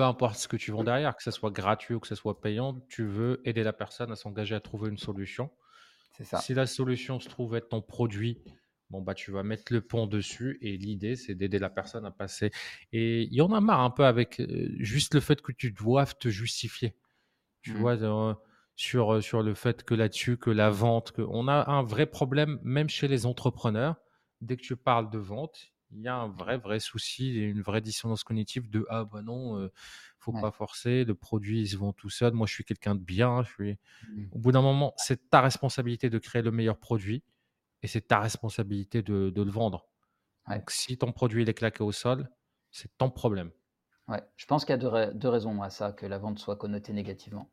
peu importe ce que tu vends derrière, que ce soit gratuit ou que ce soit payant, tu veux aider la personne à s'engager à trouver une solution. C'est ça. Si la solution se trouve être ton produit, bon bah tu vas mettre le pont dessus et l'idée c'est d'aider la personne à passer. Et il y en a marre un peu avec euh, juste le fait que tu doives te justifier. Tu mmh. vois euh, sur euh, sur le fait que là-dessus que la vente, que on a un vrai problème même chez les entrepreneurs. Dès que tu parles de vente, il y a un vrai, vrai souci et une vraie dissonance cognitive de ah bah non, euh, faut pas forcer, le produit ils se vend tout seul, moi je suis quelqu'un de bien, je suis. Mmh. Au bout d'un moment, c'est ta responsabilité de créer le meilleur produit et c'est ta responsabilité de, de le vendre. Donc, si ton produit est claqué au sol, c'est ton problème. Ouais, je pense qu'il y a deux, raisons à ça, que la vente soit connotée négativement.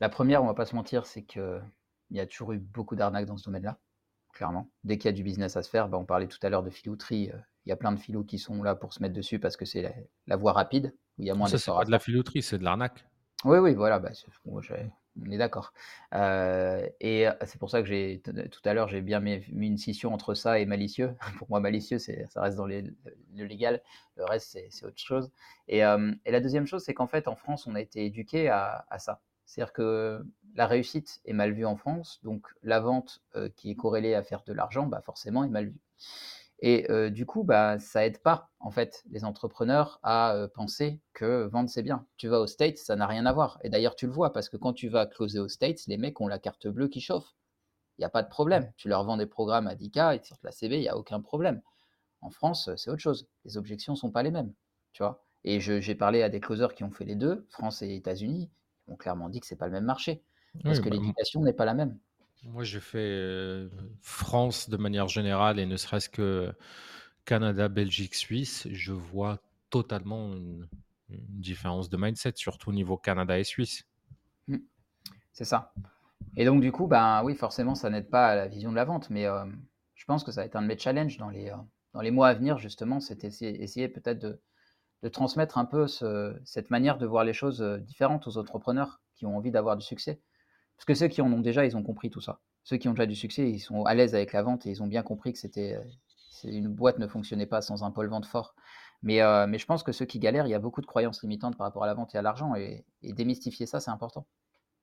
La première, on va pas se mentir, c'est qu'il y a toujours eu beaucoup d'arnaques dans ce domaine-là, clairement. Dès qu'il y a du business à se faire, bah, on parlait tout à l'heure de filouterie, euh, il y a plein de filous qui sont là pour se mettre dessus parce que c'est la, voie rapide, où il y a moins Ça, c'est pas de la filouterie, c'est de l'arnaque. Oui, oui, voilà, bah, on est d'accord. Euh, et c'est pour ça que j'ai tout à l'heure, j'ai bien mis, une scission entre ça et malicieux. Pour moi, malicieux, ça reste dans le légal. Le reste, c'est, autre chose. Et, la deuxième chose, c'est qu'en fait, en France, on a été éduqué à, ça. C'est-à-dire que la réussite est mal vue en France, donc la vente qui est corrélée à faire de l'argent, bah forcément, est mal vue. Et du coup, bah, ça aide pas, en fait, les entrepreneurs à penser que vendre, c'est bien. Tu vas aux States, ça n'a rien à voir. Et d'ailleurs, tu le vois, parce que quand tu vas closer aux States, les mecs ont la carte bleue qui chauffe. Il n'y a pas de problème. Tu leur vends des programmes à 10K, ils te sortent la CV, il n'y a aucun problème. En France, c'est autre chose. Les objections ne sont pas les mêmes, tu vois. Et j'ai parlé à des closers qui ont fait les deux, France et États-Unis, ils m'ont clairement dit que c'est pas le même marché, parce que bah, l'éducation n'est pas la même. Moi, j'ai fait France de manière générale et ne serait-ce que Canada, Belgique, Suisse. Je vois totalement une, différence de mindset, surtout au niveau Canada et Suisse. Mmh. C'est ça. Et donc, du coup, ben, oui, forcément, ça n'aide pas à la vision de la vente. Mais je pense que ça va être un de mes challenges dans les, dans les mois à venir, justement, c'est essayer, essayer peut-être de, de, transmettre un peu cette manière de voir les choses différentes aux entrepreneurs qui ont envie d'avoir du succès. Parce que ceux qui en ont déjà, ils ont compris tout ça. Ceux qui ont déjà du succès, ils sont à l'aise avec la vente et ils ont bien compris que c'était euh, une boîte ne fonctionnait pas sans un pôle vente fort. Mais, euh, mais je pense que ceux qui galèrent, il y a beaucoup de croyances limitantes par rapport à la vente et à l'argent. Et, démystifier ça, c'est important.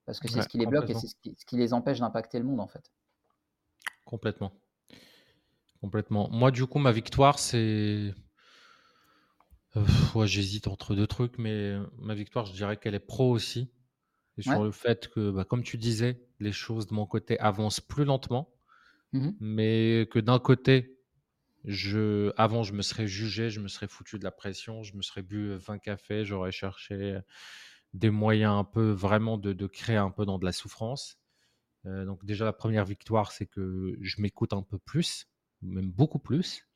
Parce que c'est ce qui les bloque et c'est ce qui, les empêche d'impacter le monde, en fait. Complètement. Complètement. Moi, du coup, ma victoire, c'est. Euh, j'hésite entre deux trucs, mais ma victoire, je dirais qu'elle est pro aussi sur le fait que, bah, comme tu disais, les choses de mon côté avancent plus lentement, mmh mais que d'un côté, je, avant, je me serais jugé, je me serais foutu de la pression, je me serais bu 20 cafés, j'aurais cherché des moyens un peu vraiment de, de créer un peu dans de la souffrance. Euh, donc déjà, la première victoire, c'est que je m'écoute un peu plus, même beaucoup plus.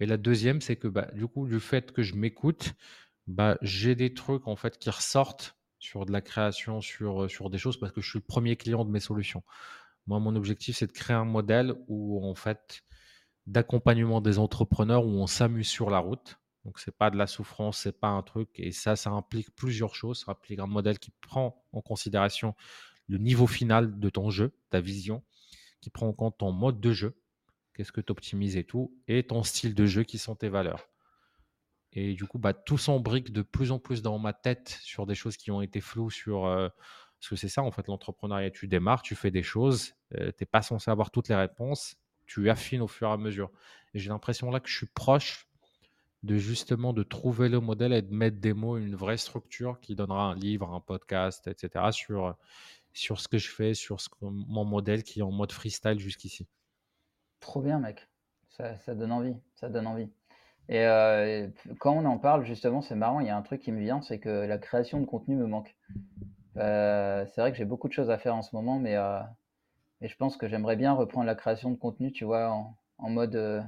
Et la deuxième, c'est que bah, du coup, du fait que je m'écoute, bah, j'ai des trucs en fait qui ressortent sur de la création, sur, sur des choses, parce que je suis le premier client de mes solutions. Moi, mon objectif, c'est de créer un modèle où, en fait, d'accompagnement des entrepreneurs où on s'amuse sur la route. Donc, c'est pas de la souffrance, c'est pas un truc. Et ça, ça implique plusieurs choses. Ça implique un modèle qui prend en considération le niveau final de ton jeu, ta vision, qui prend en compte ton mode de jeu, qu'est-ce que tu optimises et tout, et ton style de jeu qui sont tes valeurs. Et du coup, bah, tout s'embrique de plus en plus dans ma tête sur des choses qui ont été floues sur. Euh, parce que c'est ça, en fait, l'entrepreneuriat. Tu démarres, tu fais des choses, euh, tu n'es pas censé avoir toutes les réponses, tu affines au fur et à mesure. Et j'ai l'impression là que je suis proche de justement de trouver le modèle et de mettre des mots, une vraie structure qui donnera un livre, un podcast, etc. sur, sur ce que je fais, sur ce, mon modèle qui est en mode freestyle jusqu'ici. Trop bien, mec. Ça, ça donne envie. Ça donne envie. Et euh, quand on en parle, justement, c'est marrant, il y a un truc qui me vient, c'est que la création de contenu me manque. Euh, c'est vrai que j'ai beaucoup de choses à faire en ce moment, mais, euh, je pense que j'aimerais bien reprendre la création de contenu, tu vois, en, mode,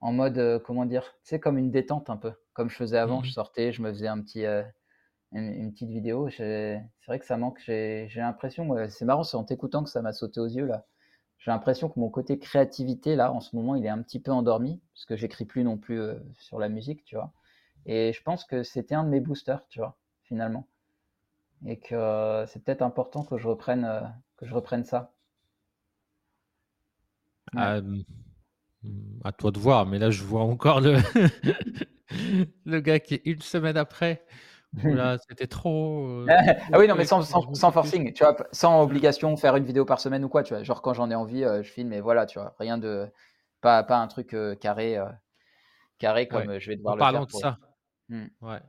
en mode, comment dire, tu sais, comme une détente un peu, comme je faisais avant, je mmh sortais, je me faisais un petit, une, petite vidéo. C'est vrai que ça manque, j'ai l'impression, c'est marrant, c'est en t'écoutant que ça m'a sauté aux yeux là j'ai l'impression que mon côté créativité, là, en ce moment, il est un petit peu endormi, parce que j'écris plus non plus euh, sur la musique, tu vois. Et je pense que c'était un de mes boosters, tu vois, finalement. Et que euh, c'est peut-être important que je reprenne, euh, que je reprenne ça. À, toi de voir, mais là, je vois encore le, le gars qui, une semaine après, c'était trop. Euh, ah oui, non, mais sans, sans, forcing, tu vois, sans obligation, faire une vidéo par semaine ou quoi, tu vois. Genre, quand j'en ai envie, euh, je filme, et voilà, tu vois. Rien de. Pas, pas un truc euh, carré, carré comme je vais devoir en le parlant de ça. Mmh. Ouais.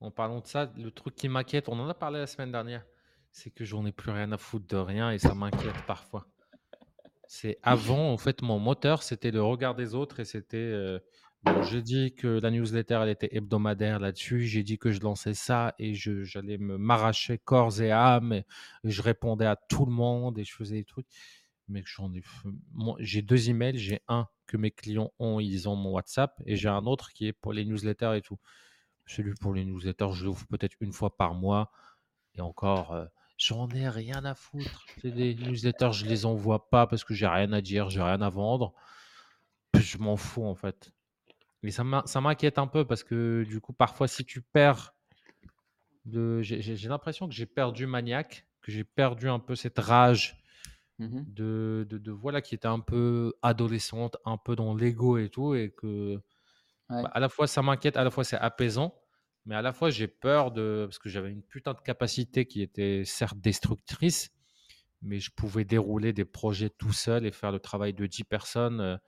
En parlant de ça, le truc qui m'inquiète, on en a parlé la semaine dernière, c'est que j'en ai plus rien à foutre de rien et ça m'inquiète parfois. C'est avant, en fait, mon moteur, c'était le regard des autres et c'était j'ai dit que la newsletter, elle était hebdomadaire là-dessus. J'ai dit que je lançais ça et j'allais me m'arracher corps et âme. Je répondais à tout le monde et je faisais des trucs. mais j'en ai. J'ai deux emails. J'ai un que mes clients ont, ils ont mon WhatsApp, et j'ai un autre qui est pour les newsletters et tout. Celui pour les newsletters, je l'ouvre peut-être une fois par mois. Et encore, euh, j'en ai rien à foutre. Des newsletters, je les envoie pas parce que j'ai rien à dire, j'ai rien à vendre. Je m'en fous en fait. Mais ça m'inquiète un peu parce que du coup, parfois, si tu perds de. J'ai l'impression que j'ai perdu Maniac, que j'ai perdu un peu cette rage mmh de, de, voilà, qui était un peu adolescente, un peu dans l'ego et tout, et que bah, à la fois ça m'inquiète, à la fois c'est apaisant, mais à la fois j'ai peur de. Parce que j'avais une putain de capacité qui était certes destructrice, mais je pouvais dérouler des projets tout seul et faire le travail de 10 personnes euh,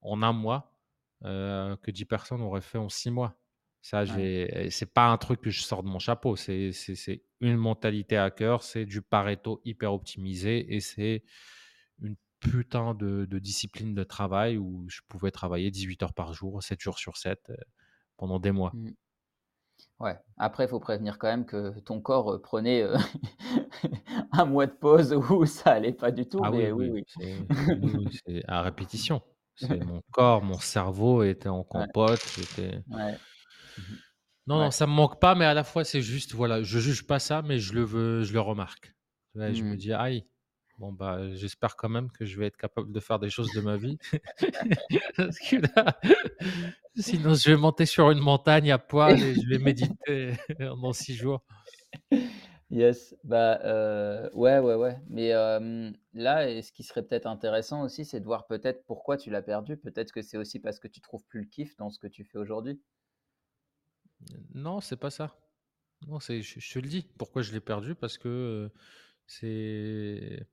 en un mois euh, que 10 personnes auraient fait en 6 mois. Ça, c'est pas un truc que je sors de mon chapeau. C'est une mentalité à cœur, c'est du Pareto hyper optimisé et c'est une putain de, discipline de travail où je pouvais travailler 18 heures par jour, 7 jours sur 7 euh, pendant des mois. Mmh. Ouais. Après, il faut prévenir quand même que ton corps euh, prenait un mois de pause où ça allait pas du tout. Ah mais oui, oui, oui. C'est à répétition. C'est mon corps, mon cerveau était en compote. Mmh non, non, ça me manque pas, mais à la fois, c'est juste, voilà, je juge pas ça, mais je le veux, je le remarque. Je me mmh. dis, aïe, bon, bah, j'espère quand même que je vais être capable de faire des choses de ma vie. Parce que là, sinon, je vais monter sur une montagne à poil et je vais méditer pendant six jours. Yes, bah euh, ouais, ouais, ouais. Mais là, ce qui serait peut-être intéressant aussi, c'est de voir peut-être pourquoi tu l'as perdu. Peut-être que c'est aussi parce que tu trouves plus le kiff dans ce que tu fais aujourd'hui. Non, c'est pas ça. Non, c'est, je, te le dis. Pourquoi je l'ai perdu? Parce que c'est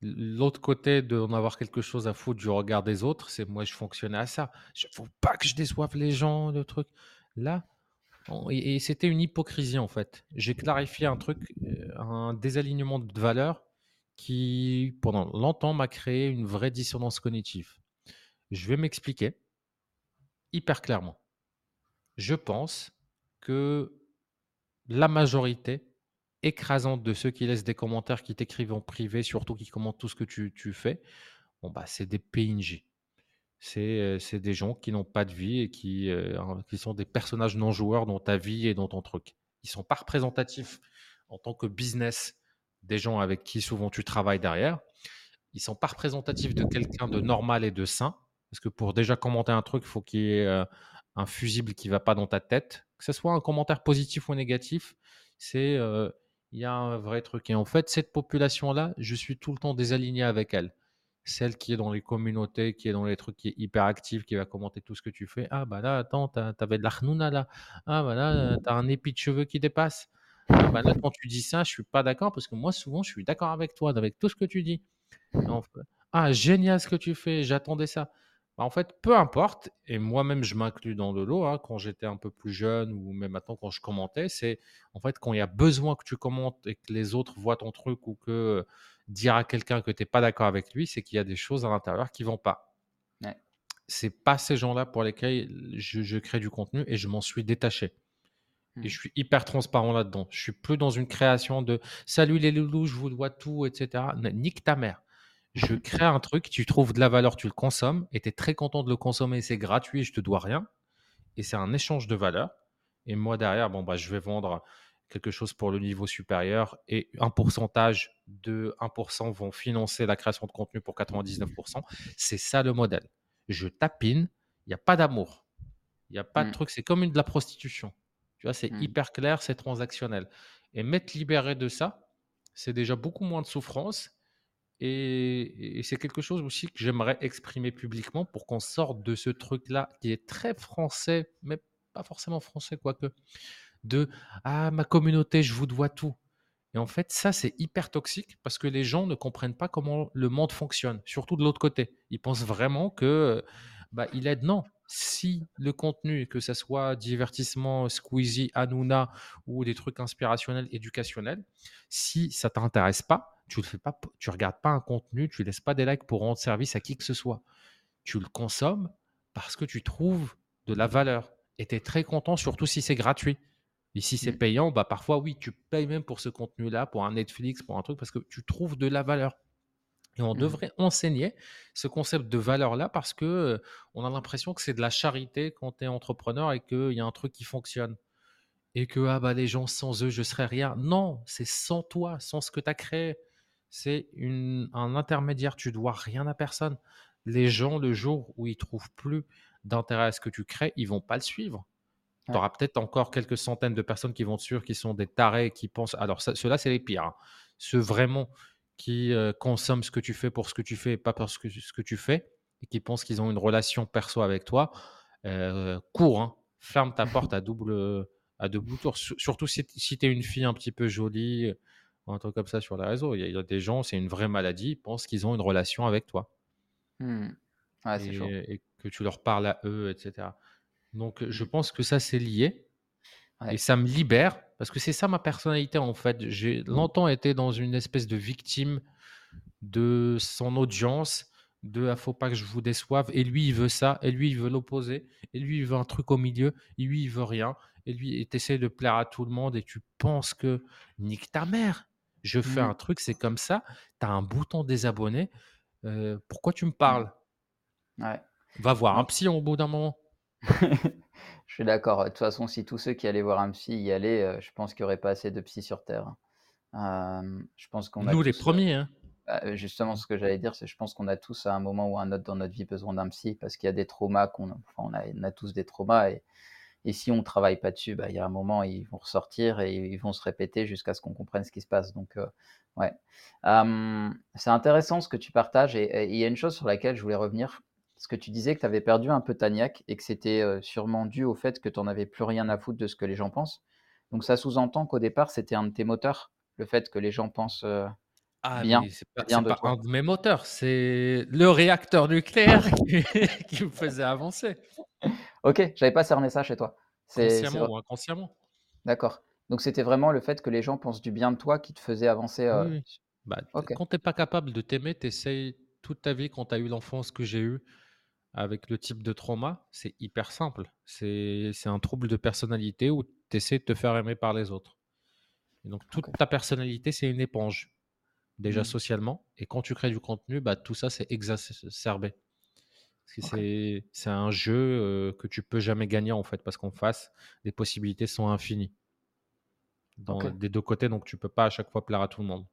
l'autre côté de en avoir quelque chose à foutre du regard des autres. C'est moi, je fonctionnais à ça. Il faut pas que je déçoive les gens, le truc. Là, et, c'était une hypocrisie en fait. J'ai clarifié un truc, un désalignement de valeurs qui, pendant longtemps, m'a créé une vraie dissonance cognitive. Je vais m'expliquer hyper clairement. Je pense que la majorité écrasante de ceux qui laissent des commentaires, qui t'écrivent en privé, surtout qui commentent tout ce que tu, fais, bon bah, c'est des PNJ. C'est des gens qui n'ont pas de vie et qui, sont des personnages non joueurs dans ta vie et dans ton truc. Ils sont pas représentatifs en tant que business des gens avec qui souvent tu travailles derrière. Ils sont pas représentatifs de quelqu'un de normal et de sain. Parce que pour déjà commenter un truc, il faut qu'il y ait un fusible qui va pas dans ta tête. Que ce soit un commentaire positif ou négatif, c'est il y a un vrai truc. Et en fait, cette population-là, je suis tout le temps désaligné avec elle. Celle qui est dans les communautés, qui est dans les trucs, qui est hyper active, qui va commenter tout ce que tu fais. Ah bah là, attends, t'avais de l'Arnouna là. Ah bah là, t'as un épi de cheveux qui dépasse. Ah bah là, quand tu dis ça, je suis pas d'accord parce que moi, souvent, je suis d'accord avec toi, avec tout ce que tu dis. ah, génial ce que tu fais, j'attendais ça. Bah, en fait, peu importe, et moi-même je m'inclus dans le lot, hein, quand j'étais un peu plus jeune ou même maintenant quand je commentais, c'est en fait quand il y a besoin que tu commentes et que les autres voient ton truc ou que dire à quelqu'un que tu n'es pas d'accord avec lui, c'est qu'il y a des choses à l'intérieur qui vont pas. Ouais. C'est pas ces gens-là pour lesquels je, crée du contenu et je m'en suis détaché. Et mmh. je suis hyper transparent là-dedans. Je suis plus dans une création de salut les loulous, je vous dois tout, etc. Nique ta mère je crée un truc, tu trouves de la valeur, tu le consommes, et tu es très content de le consommer, c'est gratuit, je te dois rien. Et c'est un échange de valeur. Et moi, derrière, bon, bah, je vais vendre quelque chose pour le niveau supérieur et un pourcentage de 1% vont financer la création de contenu pour 99%. C'est ça le modèle. Je tapine, il n'y a pas d'amour. Il n'y a pas de mmh. truc, c'est comme une de la prostitution. Tu vois, c'est mmh. hyper clair, c'est transactionnel. Et m'être libéré de ça, c'est déjà beaucoup moins de souffrance et, c'est quelque chose aussi que j'aimerais exprimer publiquement pour qu'on sorte de ce truc-là qui est très français, mais pas forcément français, quoique, de Ah, ma communauté, je vous dois tout. Et en fait, ça, c'est hyper toxique parce que les gens ne comprennent pas comment le monde fonctionne, surtout de l'autre côté. Ils pensent vraiment que bah, il aide. Non, si le contenu, que ce soit divertissement, Squeezie, Hanouna ou des trucs inspirationnels, éducationnels, si ça t'intéresse pas, tu ne fais pas, tu regardes pas un contenu, tu laisses pas des likes pour rendre service à qui que ce soit. Tu le consommes parce que tu trouves de la valeur et tu es très content, surtout si c'est gratuit. Et si c'est mmh. payant, bah parfois oui, tu payes même pour ce contenu-là, pour un Netflix, pour un truc, parce que tu trouves de la valeur. Et on Mmh. devrait enseigner ce concept de valeur-là parce que euh, on a l'impression que c'est de la charité quand tu es entrepreneur et qu'il y a un truc qui fonctionne. Et que ah bah, les gens, sans eux, je serais rien. Non, c'est sans toi, sans ce que tu as créé. C'est un intermédiaire. Tu dois rien à personne. Les gens, le jour où ils trouvent plus d'intérêt à ce que tu crées, ils vont pas le suivre. Tu Ouais. auras peut-être encore quelques centaines de personnes qui vont te suivre, qui sont des tarés, qui pensent. Alors, ceux-là, c'est les pires. hein. Ceux vraiment qui euh, consomment ce que tu fais pour ce que tu fais et pas pour ce que, ce que tu fais, et qui pensent qu'ils ont une relation perso avec toi, euh, cours, hein. ferme ta porte à double, à double tour. Sur- Surtout si, si tu es une fille un petit peu jolie, euh, un truc comme ça sur les réseaux. Il y, a- il y a des gens, c'est une vraie maladie, ils pensent qu'ils ont une relation avec toi Mmh. Ouais, chaud. et que tu leur parles à eux, etc. Donc, je Mmh. pense que ça, c'est lié. Et ça me libère, parce que c'est ça ma personnalité en fait. J'ai longtemps été dans une espèce de victime de son audience, de ah, faut pas que je vous déçoive, et lui il veut ça, et lui il veut l'opposé, et lui il veut un truc au milieu, et lui il veut rien, et lui il essaie de plaire à tout le monde, et tu penses que nique ta mère, je fais Mmh. un truc, c'est comme ça, tu as un bouton désabonné, euh, pourquoi tu me Mmh. parles Ouais. Va voir un Non. psy au bout d'un moment. Je suis d'accord. De toute façon, si tous ceux qui allaient voir un psy y allaient, heu, je pense qu'il y aurait pas assez de psy sur terre, hein. Hem, je pense qu'on a Nous les tous, heu premiers, hein. bah, justement, ce que j'allais dire, c'est je pense qu'on a tous à un moment ou à un autre dans notre vie besoin d'un psy parce qu'il y a des traumas qu'on enfin, on a on a tous des traumas et et si on travaille pas dessus, bah, il y a un moment, ils vont ressortir et ils vont se répéter jusqu'à ce qu'on comprenne ce qui se passe donc ouais. C'est intéressant ce que tu partages et et il y a une chose sur laquelle je voulais revenir. Parce que tu disais que tu avais perdu un peu ta niaque et que c'était, sûrement dû au fait que tu en avais plus rien à foutre de ce que les gens pensent. Donc ça sous-entend qu'au départ, c'était un de tes moteurs? Le fait que les gens pensent, Ah bien c'est pas bien de pas un de mes moteurs, c'est le réacteur nucléaire qui qui me faisait avancer, OK, j'avais pas cerné ça chez toi. Consciemment ou inconsciemment. d'accord. Donc c'était vraiment le fait que les gens pensent du bien de toi qui te faisait avancer, oui. Bah, quand tu es pas capable de t'aimer, tu essayes toute ta vie quand tu as eu l'enfance que j'ai eue avec le type de trauma, c'est hyper simple. C'est un trouble de personnalité où tu essaies de te faire aimer par les autres et donc toute ta personnalité, c'est une éponge, déjà Mmh. socialement et quand tu crées du contenu, bah, tout ça, c'est exacerbé. C'est un jeu, heu, que tu peux jamais gagner, en fait, parce qu'en face, les possibilités sont infinies dans des 2 côtés, donc tu peux pas à chaque fois plaire à tout le monde.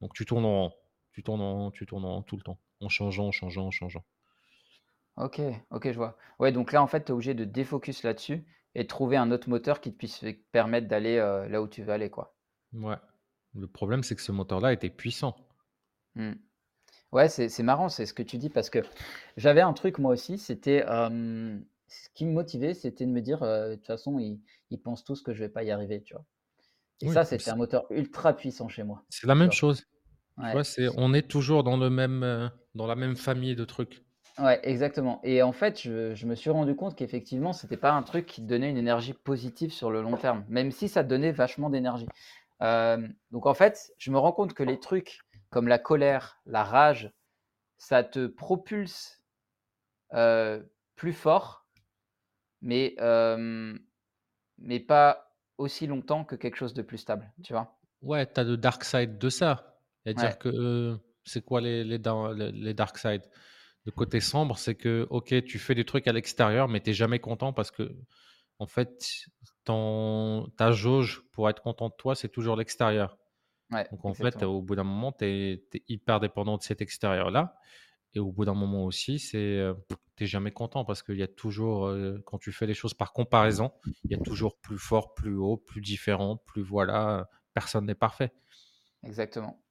Donc tu tournes en rond, tu tournes en rond, tu tournes en rond tout le temps, en changeant, en changeant, en changeant. OK, OK, je vois. Ouais, donc là, en fait, tu es obligé de défocus là-dessus et de trouver un autre moteur qui te puisse te permettre d'aller, heu, là où tu veux aller, quoi. Ouais. Le problème, c'est que ce moteur-là était puissant. Mmh. Ouais, c'est c'est marrant, c'est ce que tu dis parce que j'avais un truc moi aussi, c'était, ce qui me motivait, c'était de me dire, heu: «De toute façon, ils ils pensent tous que je vais pas y arriver», tu vois? Et Oui, ça, c'était c'est un moteur ultra puissant chez moi, c'est la tu même vois? chose. Tu Ouais, vois, c'est on est toujours dans le même, heu, dans la même famille de trucs. Ouais, exactement et en fait, je je me suis rendu compte qu'effectivement, c'était pas un truc qui te donnait une énergie positive sur le long terme, même si ça te donnait vachement d'énergie. Donc en fait, je me rends compte que les trucs comme la colère, la rage, ça te propulse, plus fort, mais mais pas aussi longtemps que quelque chose de plus stable, tu vois? Ouais, tu as le dark side de ça. C'est-à-dire Ouais, que, c'est quoi les les les dark side? Le côté sombre, c'est que, OK, tu fais des trucs à l'extérieur, mais tu es jamais content parce que en fait, ton ta jauge pour être content de toi, c'est toujours l'extérieur. ouais, Donc en fait, au bout d'un moment, tu es hyper dépendant de cet extérieur-là et au bout d'un moment aussi, c'est, heu, tu jamais content parce qu'il y a toujours, heu, quand tu fais les choses par comparaison, il y a toujours plus fort, plus haut, plus différent, plus voilà, personne n'est parfait. exactement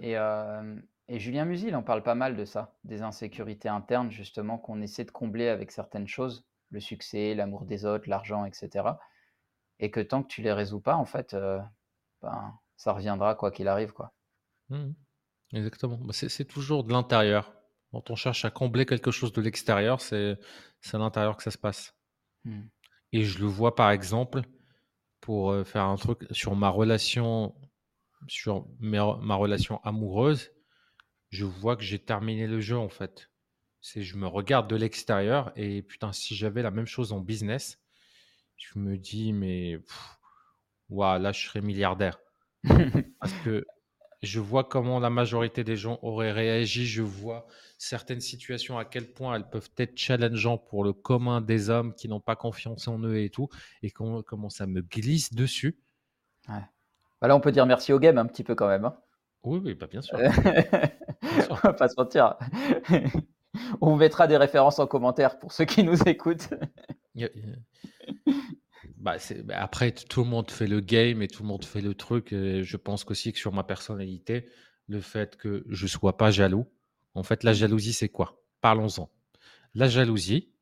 et hem et Julien Musil en parle pas mal de ça, des insécurités internes justement qu'on essaie de combler avec certaines choses, le succès, l'amour des autres, l'argent et cetera et que tant que tu les résous pas, en fait, heu, ben, ça reviendra quoi qu'il arrive, quoi. Mmh Exactement. Bah, c'est toujours de l'intérieur. Quand on cherche à combler quelque chose de l'extérieur, c'est à l'intérieur que ça se passe Mmh. et je le vois par exemple pour, heu, faire un truc sur ma relation sur ma relation amoureuse, je vois que j'ai terminé le jeu, en fait. C'est je me regarde de l'extérieur et putain, si j'avais la même chose en business, je me dis: «Mais waouh, là, je serais milliardaire». Parce que je vois comment la majorité des gens auraient réagi, je vois certaines situations à quel point elles peuvent être challengeantes pour le commun des hommes qui n'ont pas confiance en eux et tout, et comment, comment ça me glisse dessus. Ouais. Bah là, on peut dire merci au game un petit peu quand même. Hein. Oui, oui, bah bien sûr. on va pas se mentir. on mettra des références en commentaire pour ceux qui nous écoutent. Bah, bah, après, tout le monde fait le game et tout le monde fait le truc. je pense aussi que sur ma personnalité, le fait que je sois pas jaloux, en fait, la jalousie, c'est quoi? Parlons-en. La jalousie,